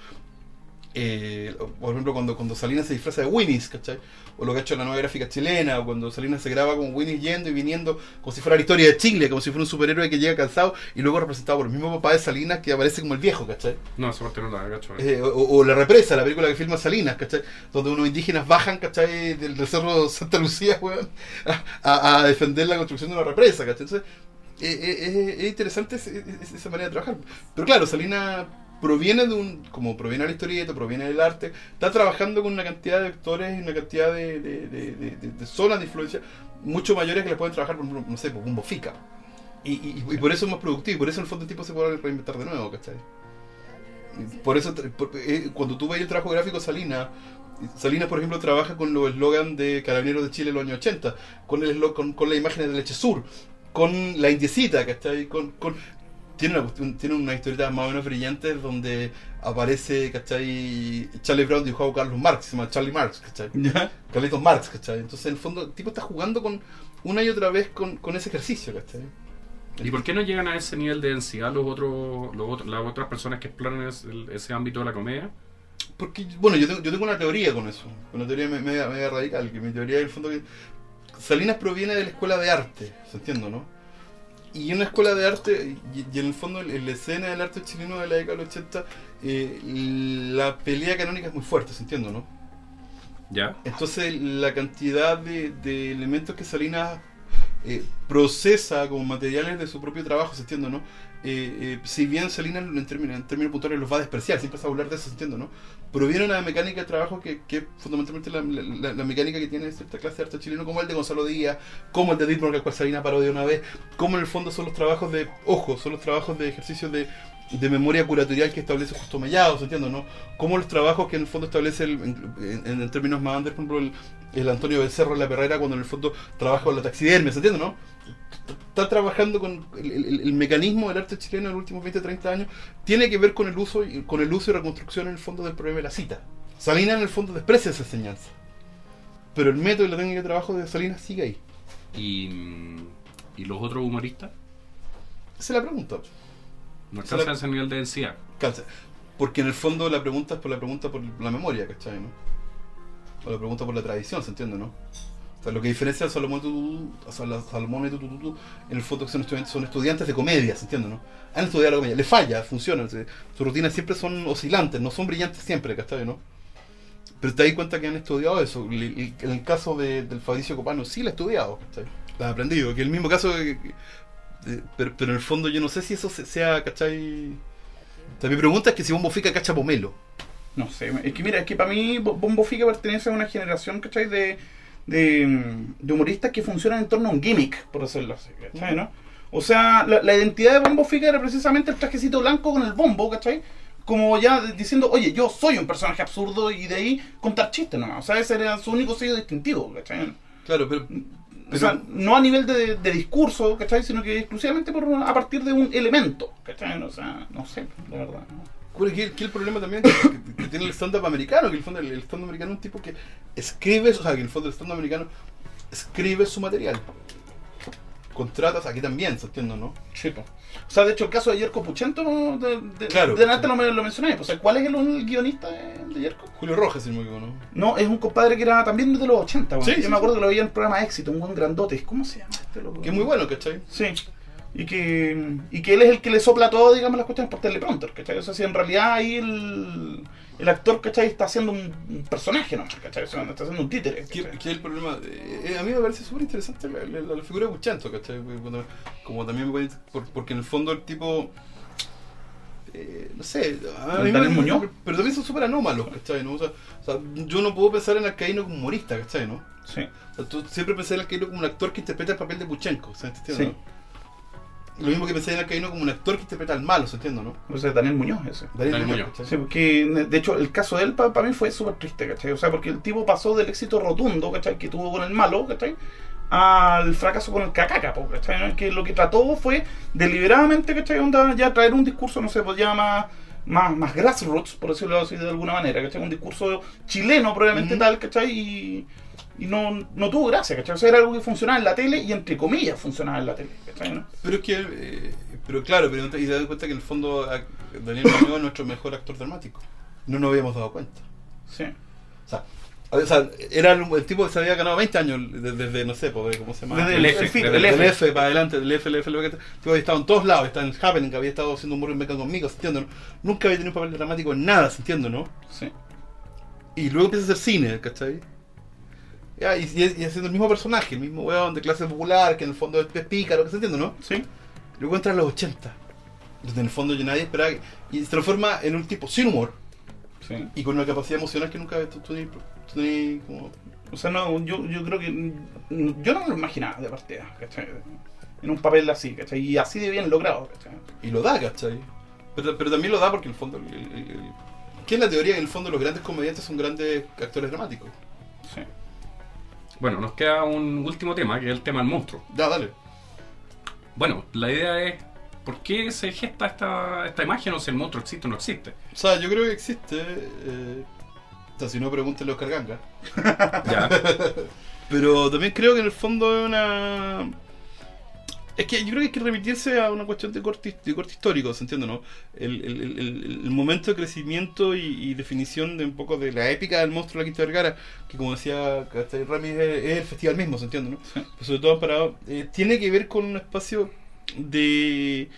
eh, por ejemplo cuando, cuando Salinas se disfraza de Winnie's, ¿cachai? O lo que ha hecho la nueva gráfica chilena, o cuando Salinas se graba con Winnie's yendo y viniendo, como si fuera la historia de Chile, como si fuera un superhéroe que llega cansado y luego representado por el mismo papá de Salinas que aparece como el viejo, ¿cachai? No, esa parte no la agacho. eh. O, o La Represa, la película que filma Salinas, ¿cachai? Donde unos indígenas bajan, ¿cachai? Del, del cerro Santa Lucía, weón, a, defender la construcción de una represa, ¿cachai? Entonces, eh, es interesante esa manera de trabajar. Pero claro, Salinas proviene de un, como proviene de la historieta, proviene del arte, está trabajando con una cantidad de vectores y una cantidad de, de, de- zonas de influencia mucho mayores que le pueden trabajar, por no sé, por un bofica. Y, y, y por eso es más productivo, y por eso el fondo el tipo se puede reinventar de nuevo, ¿cachai? Por eso, por- eh, cuando tú ves el trabajo gráfico de Salinas, por ejemplo, trabaja con los eslogan de Carabineros de Chile en los años 80, con, el, con, con las imágenes de Leche Sur, con la indiecita, ¿cachai? Con, con, tiene, una, tiene una historieta más o menos brillante donde aparece, ¿cachai? Charlie Brown dibujado a Carlos Marx, se llama Charlie Marx, ¿cachai? Carlitos Marx, ¿cachai? Entonces, en el fondo, el tipo está jugando con una y otra vez con, con ese ejercicio, ¿cachai? ¿Y por qué no llegan a ese nivel de densidad los otros, los otros- las otras personas que exploran ese, ese ámbito de la comedia? Porque, bueno, yo tengo, yo tengo una teoría con eso, una teoría me- media, media radical, que mi teoría en el fondo que Salinas proviene de la escuela de arte, ¿se entiende, no? Y una escuela de arte, y, y en el fondo en la escena del arte chileno de la década del 80, eh, la pelea canónica es muy fuerte, ¿se entiende, no? ¿Ya? Entonces la cantidad de, de elementos que Salinas eh, procesa como materiales de su propio trabajo, ¿se entiende, no? Eh, si bien Salinas en términos, en términos puntuales los va a despreciar, siempre se va a hablar de eso, ¿se entiende, no? Proviene de una mecánica de trabajo que, que fundamentalmente la, la- mecánica que tiene cierta clase de arte chileno, como el de Gonzalo Díaz, como el de Ditmar, que el cual Salinas parodia una vez, como en el fondo son los trabajos de, ojo, son los trabajos de ejercicio de, de memoria curatorial que establece Justo Mellado, ¿se entiende, no? Como los trabajos que en el fondo establece, el- en, términos más under, por ejemplo, el, el Antonio Becerro en la Perrera, cuando en el fondo trabaja con la taxidermia, ¿se entiende, no? Está trabajando con el, el- el mecanismo del arte chileno en los últimos 20, 30 años, tiene que ver con el uso y con el uso y reconstrucción en el fondo del problema de la cita. Salinas en el fondo desprecia esa enseñanza. Pero el método y la técnica de trabajo de Salinas sigue ahí. ¿Y, ¿y los otros humoristas? Es la pregunta. No Se alcanzan la- ese nivel de densidad. Porque en el fondo la pregunta es por la pregunta por la memoria, ¿cachai? ¿no? O la pregunta por la tradición, ¿se entiende, no? Lo que diferencia a Salomón, Tututu- Salomón y Tututu, en el fondo que son estudiantes, son estudiantes de comedia, ¿se entiende, no? Han estudiado la comedia, le falla, funciona, se- sus rutinas siempre son oscilantes, no son brillantes siempre, ¿cachai, no? Pero te das cuenta que han estudiado eso. En el caso de- del Fabricio Copano, sí la ha estudiado, ¿cachai? La ha aprendido. Que el mismo caso, pero, en el fondo yo no sé si eso se- sea, ¿cachai? O sea, mi pregunta es que si Bombo Fica cacha pomelo. No sé, es que mira, es que para mí Bo- Bombo Fica pertenece a una generación, ¿cachai? De, de, mm, de humoristas que funcionan en torno a un gimmick, por decirlo así, ¿cachai? ¿no? O sea, la, la identidad de Bombo Fica era precisamente el trajecito blanco con el bombo, ¿cachai? Como ya diciendo, oye, yo soy un personaje absurdo y de ahí contar chistes nomás. O sea, ese era su único sello distintivo, ¿cachai? Claro, pero. O sea, no a nivel de, de discurso, ¿cachai? Sino que exclusivamente por, a partir de un elemento, ¿cachai? O sea, no sé, la verdad. ¿no? ¿Cuál es que- que el problema también que, que- tiene el stand-up americano? Que el fondo el, el stand-up americano es un tipo que escribe, o sea, que el fondo el stand-up americano escribe su material. Contratas, aquí también, ¿se entiende, no? Sí, po. O sea, de hecho, el caso de Yerko Puchento, de, de, Claro. de antes lo, lo mencioné. Pues, o sea, ¿cuál es el, el guionista de, de Yerko? Julio Rojas, si no me equivoco, ¿no? No, es un compadre que era también de los 80. bueno. Sí, Yo sí, me acuerdo sí. que lo veía en el programa Éxito, un buen grandote. ¿Cómo se llama este loco? Que es muy bueno, ¿cachai? Sí. Y que, y que él es el que le sopla todo, digamos, las cuestiones por teleprompter, ¿cachai? O sea, si en realidad ahí el, el actor, ¿cachai? Está haciendo un, personaje, ¿no? ¿cachai? O sea, está haciendo un títere. ¿Qué, qué es el problema? Eh, eh, a mí me parece súper interesante la, la- la figura de Buchanto, ¿cachai? Cuando- como también me por- porque en el fondo el tipo. eh, no sé, a mí me- ¿Daniel Muñoz? pero también son súper anómalos, ¿cachai? ¿no? O sea, o sea, yo no puedo pensar en Alcaíno como humorista, ¿cachai? ¿no? Sí. O sea, tú siempre pensé en Alcaíno como un actor que interpreta el papel de Buchenko, ¿se entiende? Sí. Lo mismo que pensé en Alcaíno como un actor que interpreta al malo, ¿se entiende? ¿no? O sea, Daniel Muñoz ese. Daniel Daniel Muñoz, Muñoz. ¿cachai? Sí, porque de hecho el caso de él para mí fue súper triste, ¿cachai? O sea, porque el tipo pasó del éxito rotundo, ¿cachai? Que tuvo con el malo, ¿cachai? Al fracaso con el cacaca, ¿cachai? Que lo que trató fue deliberadamente, ¿cachai? Onda ya traer un discurso, no sé, pues ya más, más, más grassroots, por decirlo así de alguna manera, ¿cachai? Un discurso chileno probablemente tal, ¿cachai? Y, y no, no tuvo gracia, ¿cachai? O sea, era algo que funcionaba en la tele y entre comillas funcionaba en la tele, ¿cachai? ¿no? Pero es que, eh, pero claro, pero, y te das cuenta que en el fondo Daniel Muñoz es nuestro mejor actor dramático. No nos habíamos dado cuenta. Sí. O sea, o sea, era el, tipo que se había ganado 20 años desde, desde, no sé, pues, ¿cómo se llama? Desde el F, el, fin, desde el F. Para adelante, del F, el F, el F, el tipo había estado en todos lados, estaba en Happening, había estado haciendo humor en Meca conmigo, ¿se entiende? no? Nunca había tenido un papel dramático en nada, ¿se entiende, no? Sí. Y luego empieza a hacer cine, ¿cachai? Ya, y, y, y haciendo el mismo personaje, el mismo weón de clase popular, que en el fondo es, pícaro, que se entiende, ¿no? Sí. Luego entra a los 80, donde en el fondo ya nadie esperaba, que- y se transforma en un tipo sin humor Sí. y con una capacidad emocional que nunca tú, tú, tú- tú ni como... O sea, no, yo, yo creo que. Yo no me lo imaginaba de partida, ¿cachai? En un papel así, ¿cachai? Y así de bien logrado, ¿cachai? Y lo da, ¿cachai? Pero, pero también lo da porque en el fondo... el- el- el- ¿Qué es la teoría? Que en el fondo los grandes comediantes son grandes actores dramáticos. Sí. Bueno, nos queda un último tema, que es el tema del monstruo. Ya, dale. Bueno, la idea es, ¿por qué se gesta esta, esta imagen o si el monstruo existe o no existe? O sea, yo creo que existe... eh, o sea, si no, pregúntale a Oscar Ganga. Ya, Pero también creo que en el fondo es una. Es que yo creo que hay que remitirse a una cuestión de corte, de corte histórico, ¿se entiende, no? El, el- el- momento de crecimiento y, y definición de un poco de la épica del monstruo de la Quinta Vergara, que como decía ¿cachai? Rami, es, es el festival mismo, ¿se entiende, no? Pero sobre todo para, eh, tiene que ver con un espacio de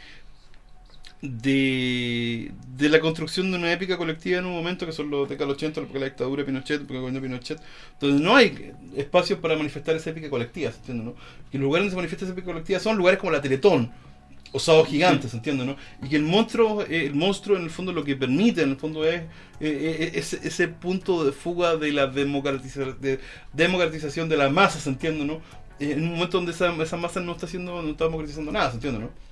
de, de la construcción de una épica colectiva en un momento que son los décadas del 80, porque la dictadura de Pinochet, porque gobernó Pinochet, donde no hay espacios para manifestar esa épica colectiva, ¿se entiende? No? Y los lugares donde se manifiesta esa épica colectiva son lugares como la Teletón, o Sábado Gigante, ¿se entiende? No? Y que el monstruo, eh, el monstruo en el fondo lo que permite, en el fondo es eh, eh, ese, ese punto de fuga de la democratiza- de democratización de la masa, ¿se entiende? No? Eh, En un momento donde esa, esa masa no está haciendo, no está democratizando nada, ¿se entiende? No?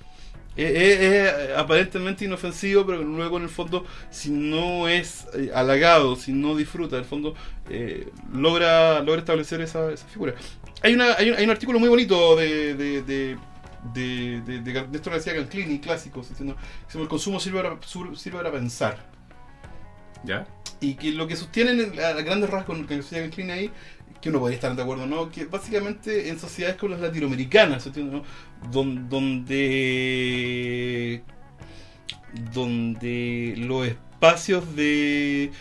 Es, aparentemente inofensivo, pero luego en el fondo, si no es eh, halagado, si no disfruta, en el fondo eh, logra, logra establecer esa, esa figura. Hay, una, hay, un, hay un artículo muy bonito de, de, de, de, de, de Néstor García Canclini, clásico, ¿se entiende? que El consumo sirve para, sirve para pensar. ya. Y que lo que sostienen a grandes rasgos con el que se inclina ahí, que uno podría estar de acuerdo, ¿no? Que básicamente en sociedades como las latinoamericanas, ¿se entiende, no? Don- donde donde los espacios de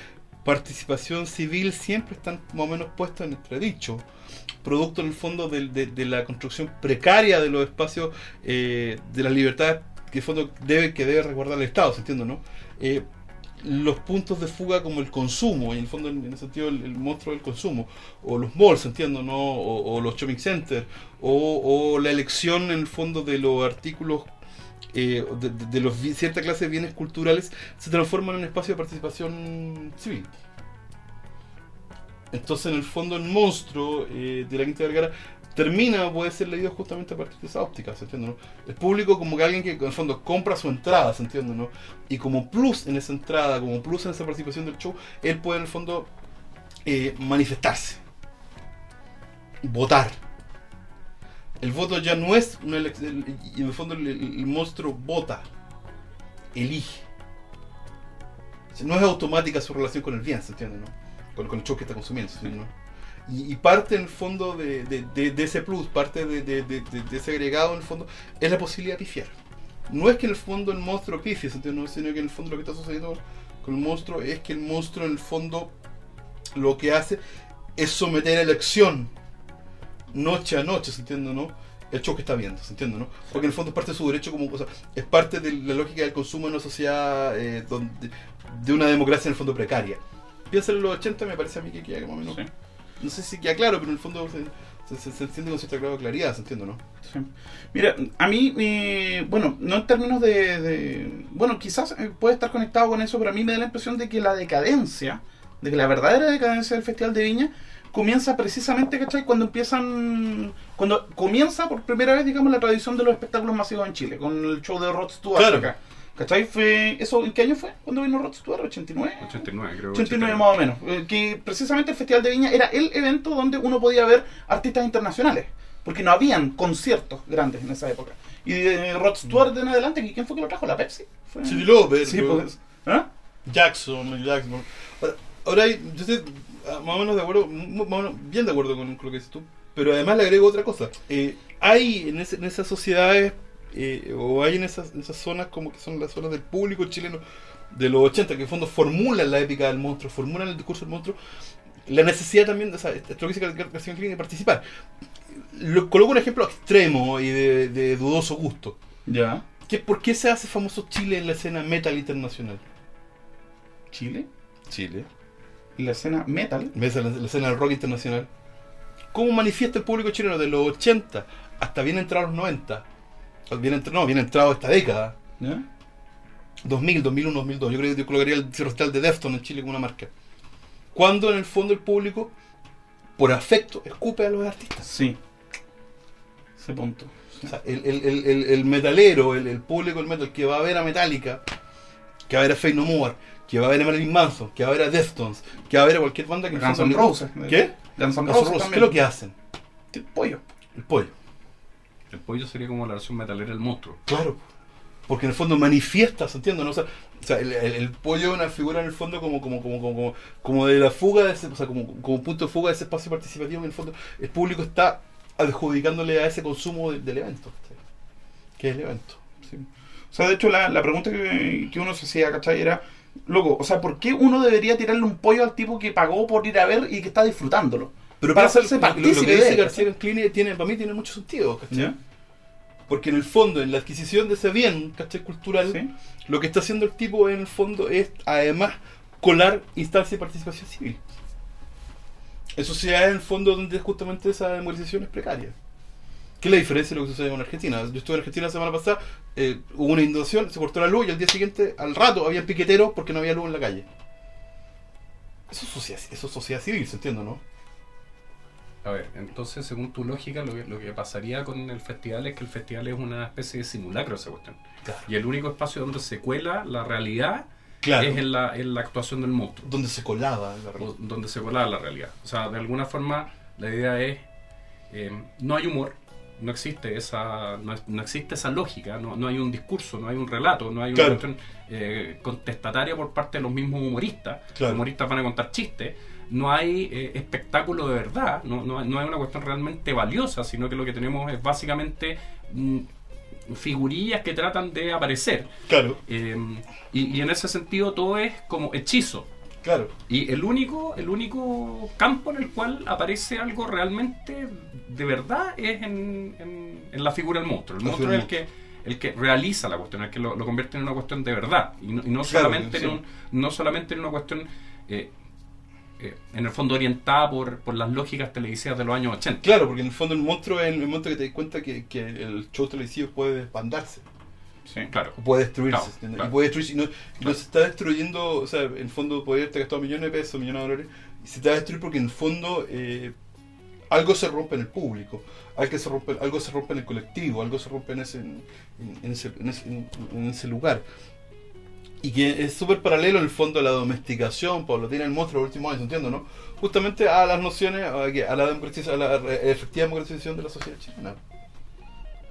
participación civil siempre están más o menos puestos en entredicho, producto en el fondo de, de la construcción precaria de los espacios eh, de las libertades que el fondo debe, que debe resguardar el Estado, ¿se entiende, no? Eh, los puntos de fuga como el consumo, en el fondo en, ese sentido el, el monstruo del consumo, o los malls, entiendo, ¿no? O, o los shopping centers, o, o la elección en el fondo de los artículos eh, de, los, cierta clase de bienes culturales se transforman en un espacio de participación civil. Entonces, en el fondo, el monstruo eh, de la Quinta Vergara termina, puede ser leído justamente a partir de esa óptica, ¿se entiende? no? El público como que alguien que en el fondo compra su entrada, ¿se entiende? no? Y como plus en esa entrada, como plus en esa participación del show, él puede en el fondo eh, manifestarse, votar. El voto ya no es una elección, en el fondo el, monstruo vota, elige. No es automática su relación con el bien, ¿se entiende? No? Con, el show que está consumiendo, ¿sí, no? Y, y parte en el fondo de, de- de- de ese plus, parte de, ese agregado en el fondo, es la posibilidad de pifiar. No es que en el fondo el monstruo pifie, sino que en el fondo lo que está sucediendo con el monstruo es que el monstruo en el fondo lo que hace es someter a elección noche a noche, ¿se entiende? ¿no? El show que está viendo, ¿se entiende? ¿no? Porque en el fondo es parte de su derecho como cosa, es parte de la lógica del consumo en una sociedad eh, donde, de una democracia en el fondo precaria. Piensa en los 80, me parece a mí que queda más o menos. Sí. No sé si queda claro, pero en el fondo se, se- se- se entiende con cierta grado de claridad, ¿se entiende? ¿no? Sí. Mira, a mí, eh, bueno, no en términos de, de- Bueno, quizás eh, puede estar conectado con eso, pero a mí me da la impresión de que la decadencia, de que la verdadera decadencia del Festival de Viña comienza precisamente, ¿cachai? Cuando empiezan... Cuando comienza por primera vez, digamos, la tradición de los espectáculos masivos en Chile, con el show de Rod Stewart Claro. acá. ¿Cachai? Fue, ¿Eso en qué año fue? ¿Cuándo vino Rod Stewart? ¿89? 89, creo. 89 más o menos. Eh, Que precisamente el Festival de Viña era el evento donde uno podía ver artistas internacionales. Porque no habían conciertos grandes en esa época. Y de Rod Stewart de en adelante, ¿y ¿quién fue que lo trajo? ¿La Pepsi? Fue- Cindy López, Sí, pues. ¿Ah? Jackson, Jackson. Ahora, ahora hay- yo estoy ah, más o menos de acuerdo, más o menos bien de acuerdo con, con lo que dices tú, pero además le agrego otra cosa. Eh, hay en, ese- en esas sociedades, eh, o hay en esas, esas zonas como que son las zonas del público chileno de los 80, que en fondo formulan la épica del monstruo, formulan el discurso del monstruo, la necesidad también, o sea, esto que dice García de participar. Lo, coloco un ejemplo extremo y de, de dudoso gusto. Ya. ¿Qué, ¿Por qué se hace famoso Chile en la escena metal internacional? Chile. Chile. La escena metal. ves la, la escena del rock internacional. ¿Cómo manifiesta el público chileno de los 80 hasta bien entrados los 90? Bien entrado, no, bien entrado esta década. ¿Ya? 2000, 2001, 2002. Yo creo que yo colocaría el recital de Deftones en Chile como una marca. Cuando en el fondo el público, por afecto, escupe a los artistas. Sí. Ese punto. O sea, el, el- el- el- metalero, el, público del metal que va a ver a Metallica, que va a ver a Fey No More, que va a ver a Marilyn Manson, que va a ver a Deftones, que va a ver a cualquier banda que Guns N' Roses. ¿Qué? Guns N' Roses. ¿Qué es lo que hacen? El pollo. El pollo. El pollo sería como la versión metalera del monstruo. Claro. Porque en el fondo manifiesta, ¿se entiende? ¿no? O o sea, el, pollo es una figura en el fondo como, como, como, como, como, de la fuga, de ese, o sea, como, punto de fuga de ese espacio participativo. En el fondo, el público está adjudicándole a ese consumo de- del evento. ¿cachai? ¿Qué es el evento? Sí. O sea, de hecho, la, pregunta que, que uno se hacía, ¿cachai? Era, loco, o sea, ¿por qué uno debería tirarle un pollo al tipo que pagó por ir a ver y que está disfrutándolo? Pero para hacerse lo- lo, partícipe que dice García. Canclini tiene, para mí tiene mucho sentido. ¿cachai? Porque en el fondo, en la adquisición de ese bien ¿cachai? cultural, Sí. lo que está haciendo el tipo en el fondo es además colar instancias de participación civil. En sociedades en el fondo donde justamente esa democratización es precaria. ¿Qué es la diferencia de lo que sucede con Argentina? Yo estuve en Argentina la semana pasada, eh, hubo una inundación, se cortó la luz y al día siguiente, al rato, había piqueteros porque no había luz en la calle. Eso es sociedad, eso es sociedad civil, ¿se entiende, no? A ver, entonces, según tu lógica, lo que, lo que pasaría con el festival es que el festival es una especie de simulacro esa cuestión. Claro. Y el único espacio donde se cuela la realidad Claro. es en la, en la actuación del monstruo. Donde se colaba la o realidad. donde se colaba la realidad. O sea, de alguna forma la idea es, eh, no hay humor, no existe esa, no, existe esa lógica, no, no hay un discurso, no hay un relato, no hay una cuestión eh, contestataria por parte de los mismos humoristas. Claro. Los humoristas van a contar chistes. No hay eh, espectáculo de verdad, no, no, no hay una cuestión realmente valiosa, sino que lo que tenemos es básicamente mm, figurillas que tratan de aparecer. Claro. Eh, y, y en ese sentido todo es como hechizo. Claro. Y el único, el único campo en el cual aparece algo realmente de verdad es en, en- en la figura del monstruo. El La monstruo es el que el que realiza la cuestión, el que lo, lo convierte en una cuestión de verdad. Y no, y no Claro, solamente sí. en un- no solamente en una cuestión eh, eh, en el fondo orientada por, por las lógicas televisivas de los años 80. Claro, porque en el fondo el monstruo es el momento que te das cuenta que, que el show televisivo puede desbandarse. Sí. Claro. Puede destruirse. Claro, ¿entiendes? claro. Y puede destruirse. Y no, y no se está destruyendo, o sea, en el fondo podría haberte gastado millones de pesos, millones de dólares, y se a destruir porque en el fondo eh, algo se rompe en el público, algo se rompe, algo se rompe en el colectivo, algo se rompe en ese, en, en ese, en ese- en- en ese lugar. Y que es súper paralelo en el fondo a la domesticación paulatina del monstruo de los últimos años, entiendo, ¿no? Justamente a las nociones, a, a la, democratización- a la re- efectiva democratización de la sociedad chilena.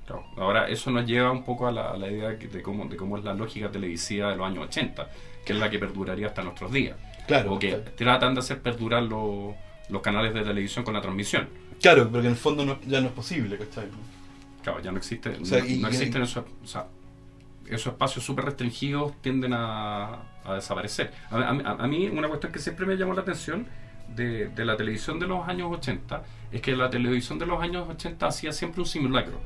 Claro. Ahora, eso nos lleva un poco a la, a la idea de cómo, de cómo es la lógica televisiva de los años 80, que es la que perduraría hasta nuestros días. Claro, o que claro. tratan de hacer perdurar los, los canales de televisión con la transmisión. Claro, pero que en el fondo no- ya no es posible, ¿cachai? Claro, ya no existe, O sea, no, y- no y- existen esos, o sea, esos espacios súper restringidos tienden a, a desaparecer. A, a- a mí una cuestión que siempre me llamó la atención de, de la televisión de los años 80 es que la televisión de los años 80 hacía siempre un simulacro.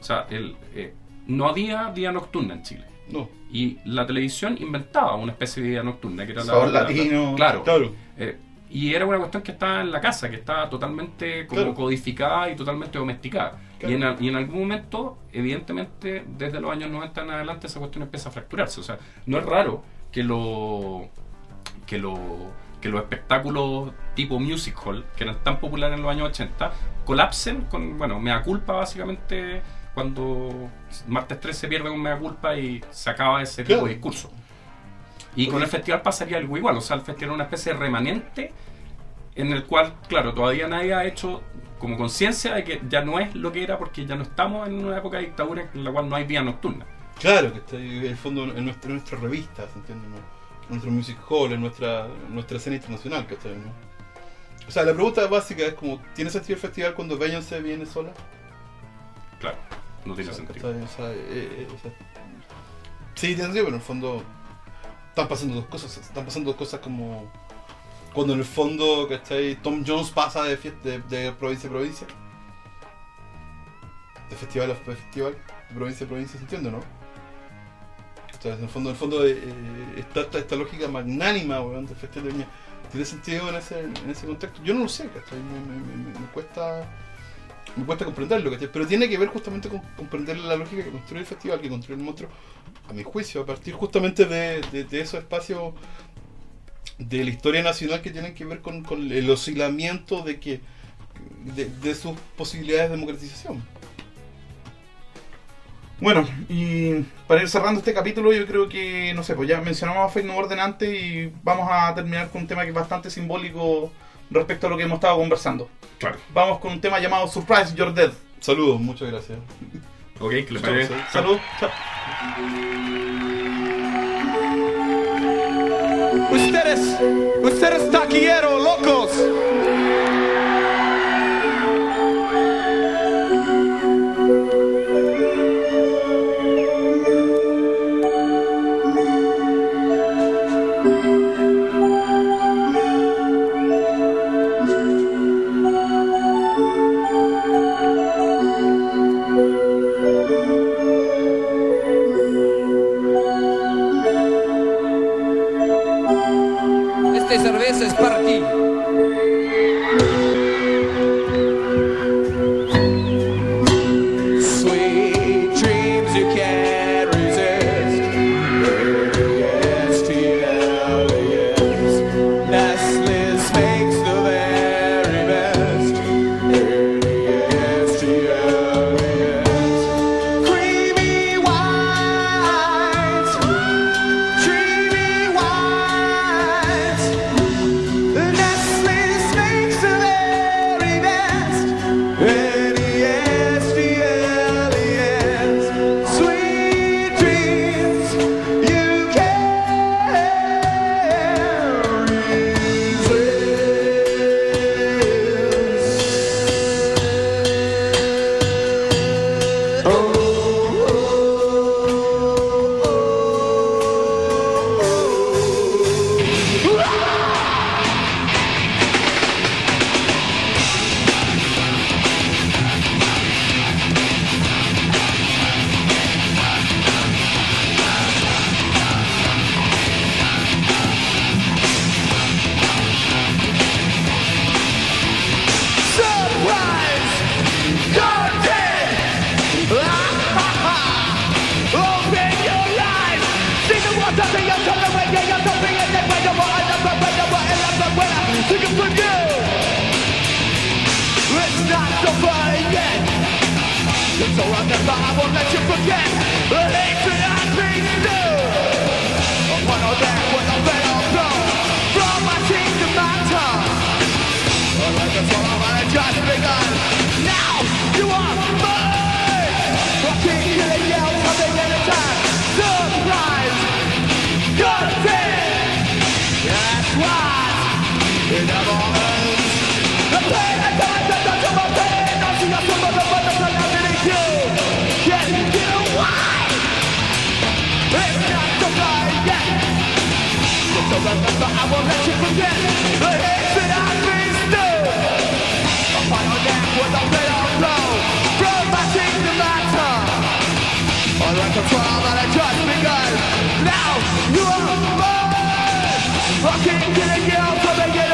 O sea, el, eh, no había día nocturna en Chile. No. Y la televisión inventaba una especie de vida nocturna, que era la- Sabor la- la- latino. Claro. Claro. Eh, y era una cuestión que estaba en la casa, que estaba totalmente como Claro. codificada y totalmente domesticada. Claro. Y, en, al- y en algún momento, evidentemente, desde los años 90 en adelante, esa cuestión empieza a fracturarse. O sea, no es raro que lo que lo que los espectáculos tipo music hall, que eran tan populares en los años 80, colapsen con, bueno, mea culpa básicamente cuando Martes 13 se pierde con mea culpa y se acaba ese tipo de discurso. Y con el festival pasaría algo igual, o sea, el festival es una especie de remanente en el cual, claro, todavía nadie ha hecho como conciencia de que ya no es lo que era porque ya no estamos en una época de dictadura en la cual no hay vida nocturna. Claro, que está en el fondo en nuestra, en nuestra revista, ¿se entiende? ¿no? En nuestro music hall, en nuestra, nuestra escena internacional, ¿cachai? ¿no? O sea, la pregunta básica es como, ¿tiene sentido el festival cuando Beyoncé viene sola? Claro, no tiene O sea, sentido. ¿cachai? O sea, eh, eh, o sea, sí, tiene sentido, pero en el fondo están pasando dos cosas. Están pasando dos cosas como cuando en el fondo, ¿cachai? Tom Jones pasa de, fiesta, de, provincia a provincia. De festival a festival, de provincia a provincia, ¿se entiende, no? Sea, en el fondo, en el fondo eh, eh, está, está esta lógica magnánima, weón, del festival de Viña. ¿Tiene sentido en ese, en ese contexto? Yo no lo sé, ¿cachai? Me, me- me- me cuesta me cuesta comprenderlo. Pero tiene que ver justamente con comprender la lógica que construye el festival, que construye el monstruo, a mi juicio, a partir justamente de, de, esos espacios de la historia nacional que tienen que ver con, el oscilamiento de que de sus posibilidades de democratización. Bueno, y para ir cerrando este capítulo, yo creo que, no sé, pues ya mencionamos a Fake No Orden antes y vamos a terminar con un tema que es bastante simbólico respecto a lo que hemos estado conversando. Claro. Vamos con un tema llamado Surprise You're Dead. Saludos, muchas gracias. Ok, que le parece. Salud. Ustedes, ustedes taquilleros locos. So I never, I won't let you forget. The hatred surrender, I won't let you forget the that I've been. A final from my teeth to my tongue. That just begun. Now you are mine. The guilt of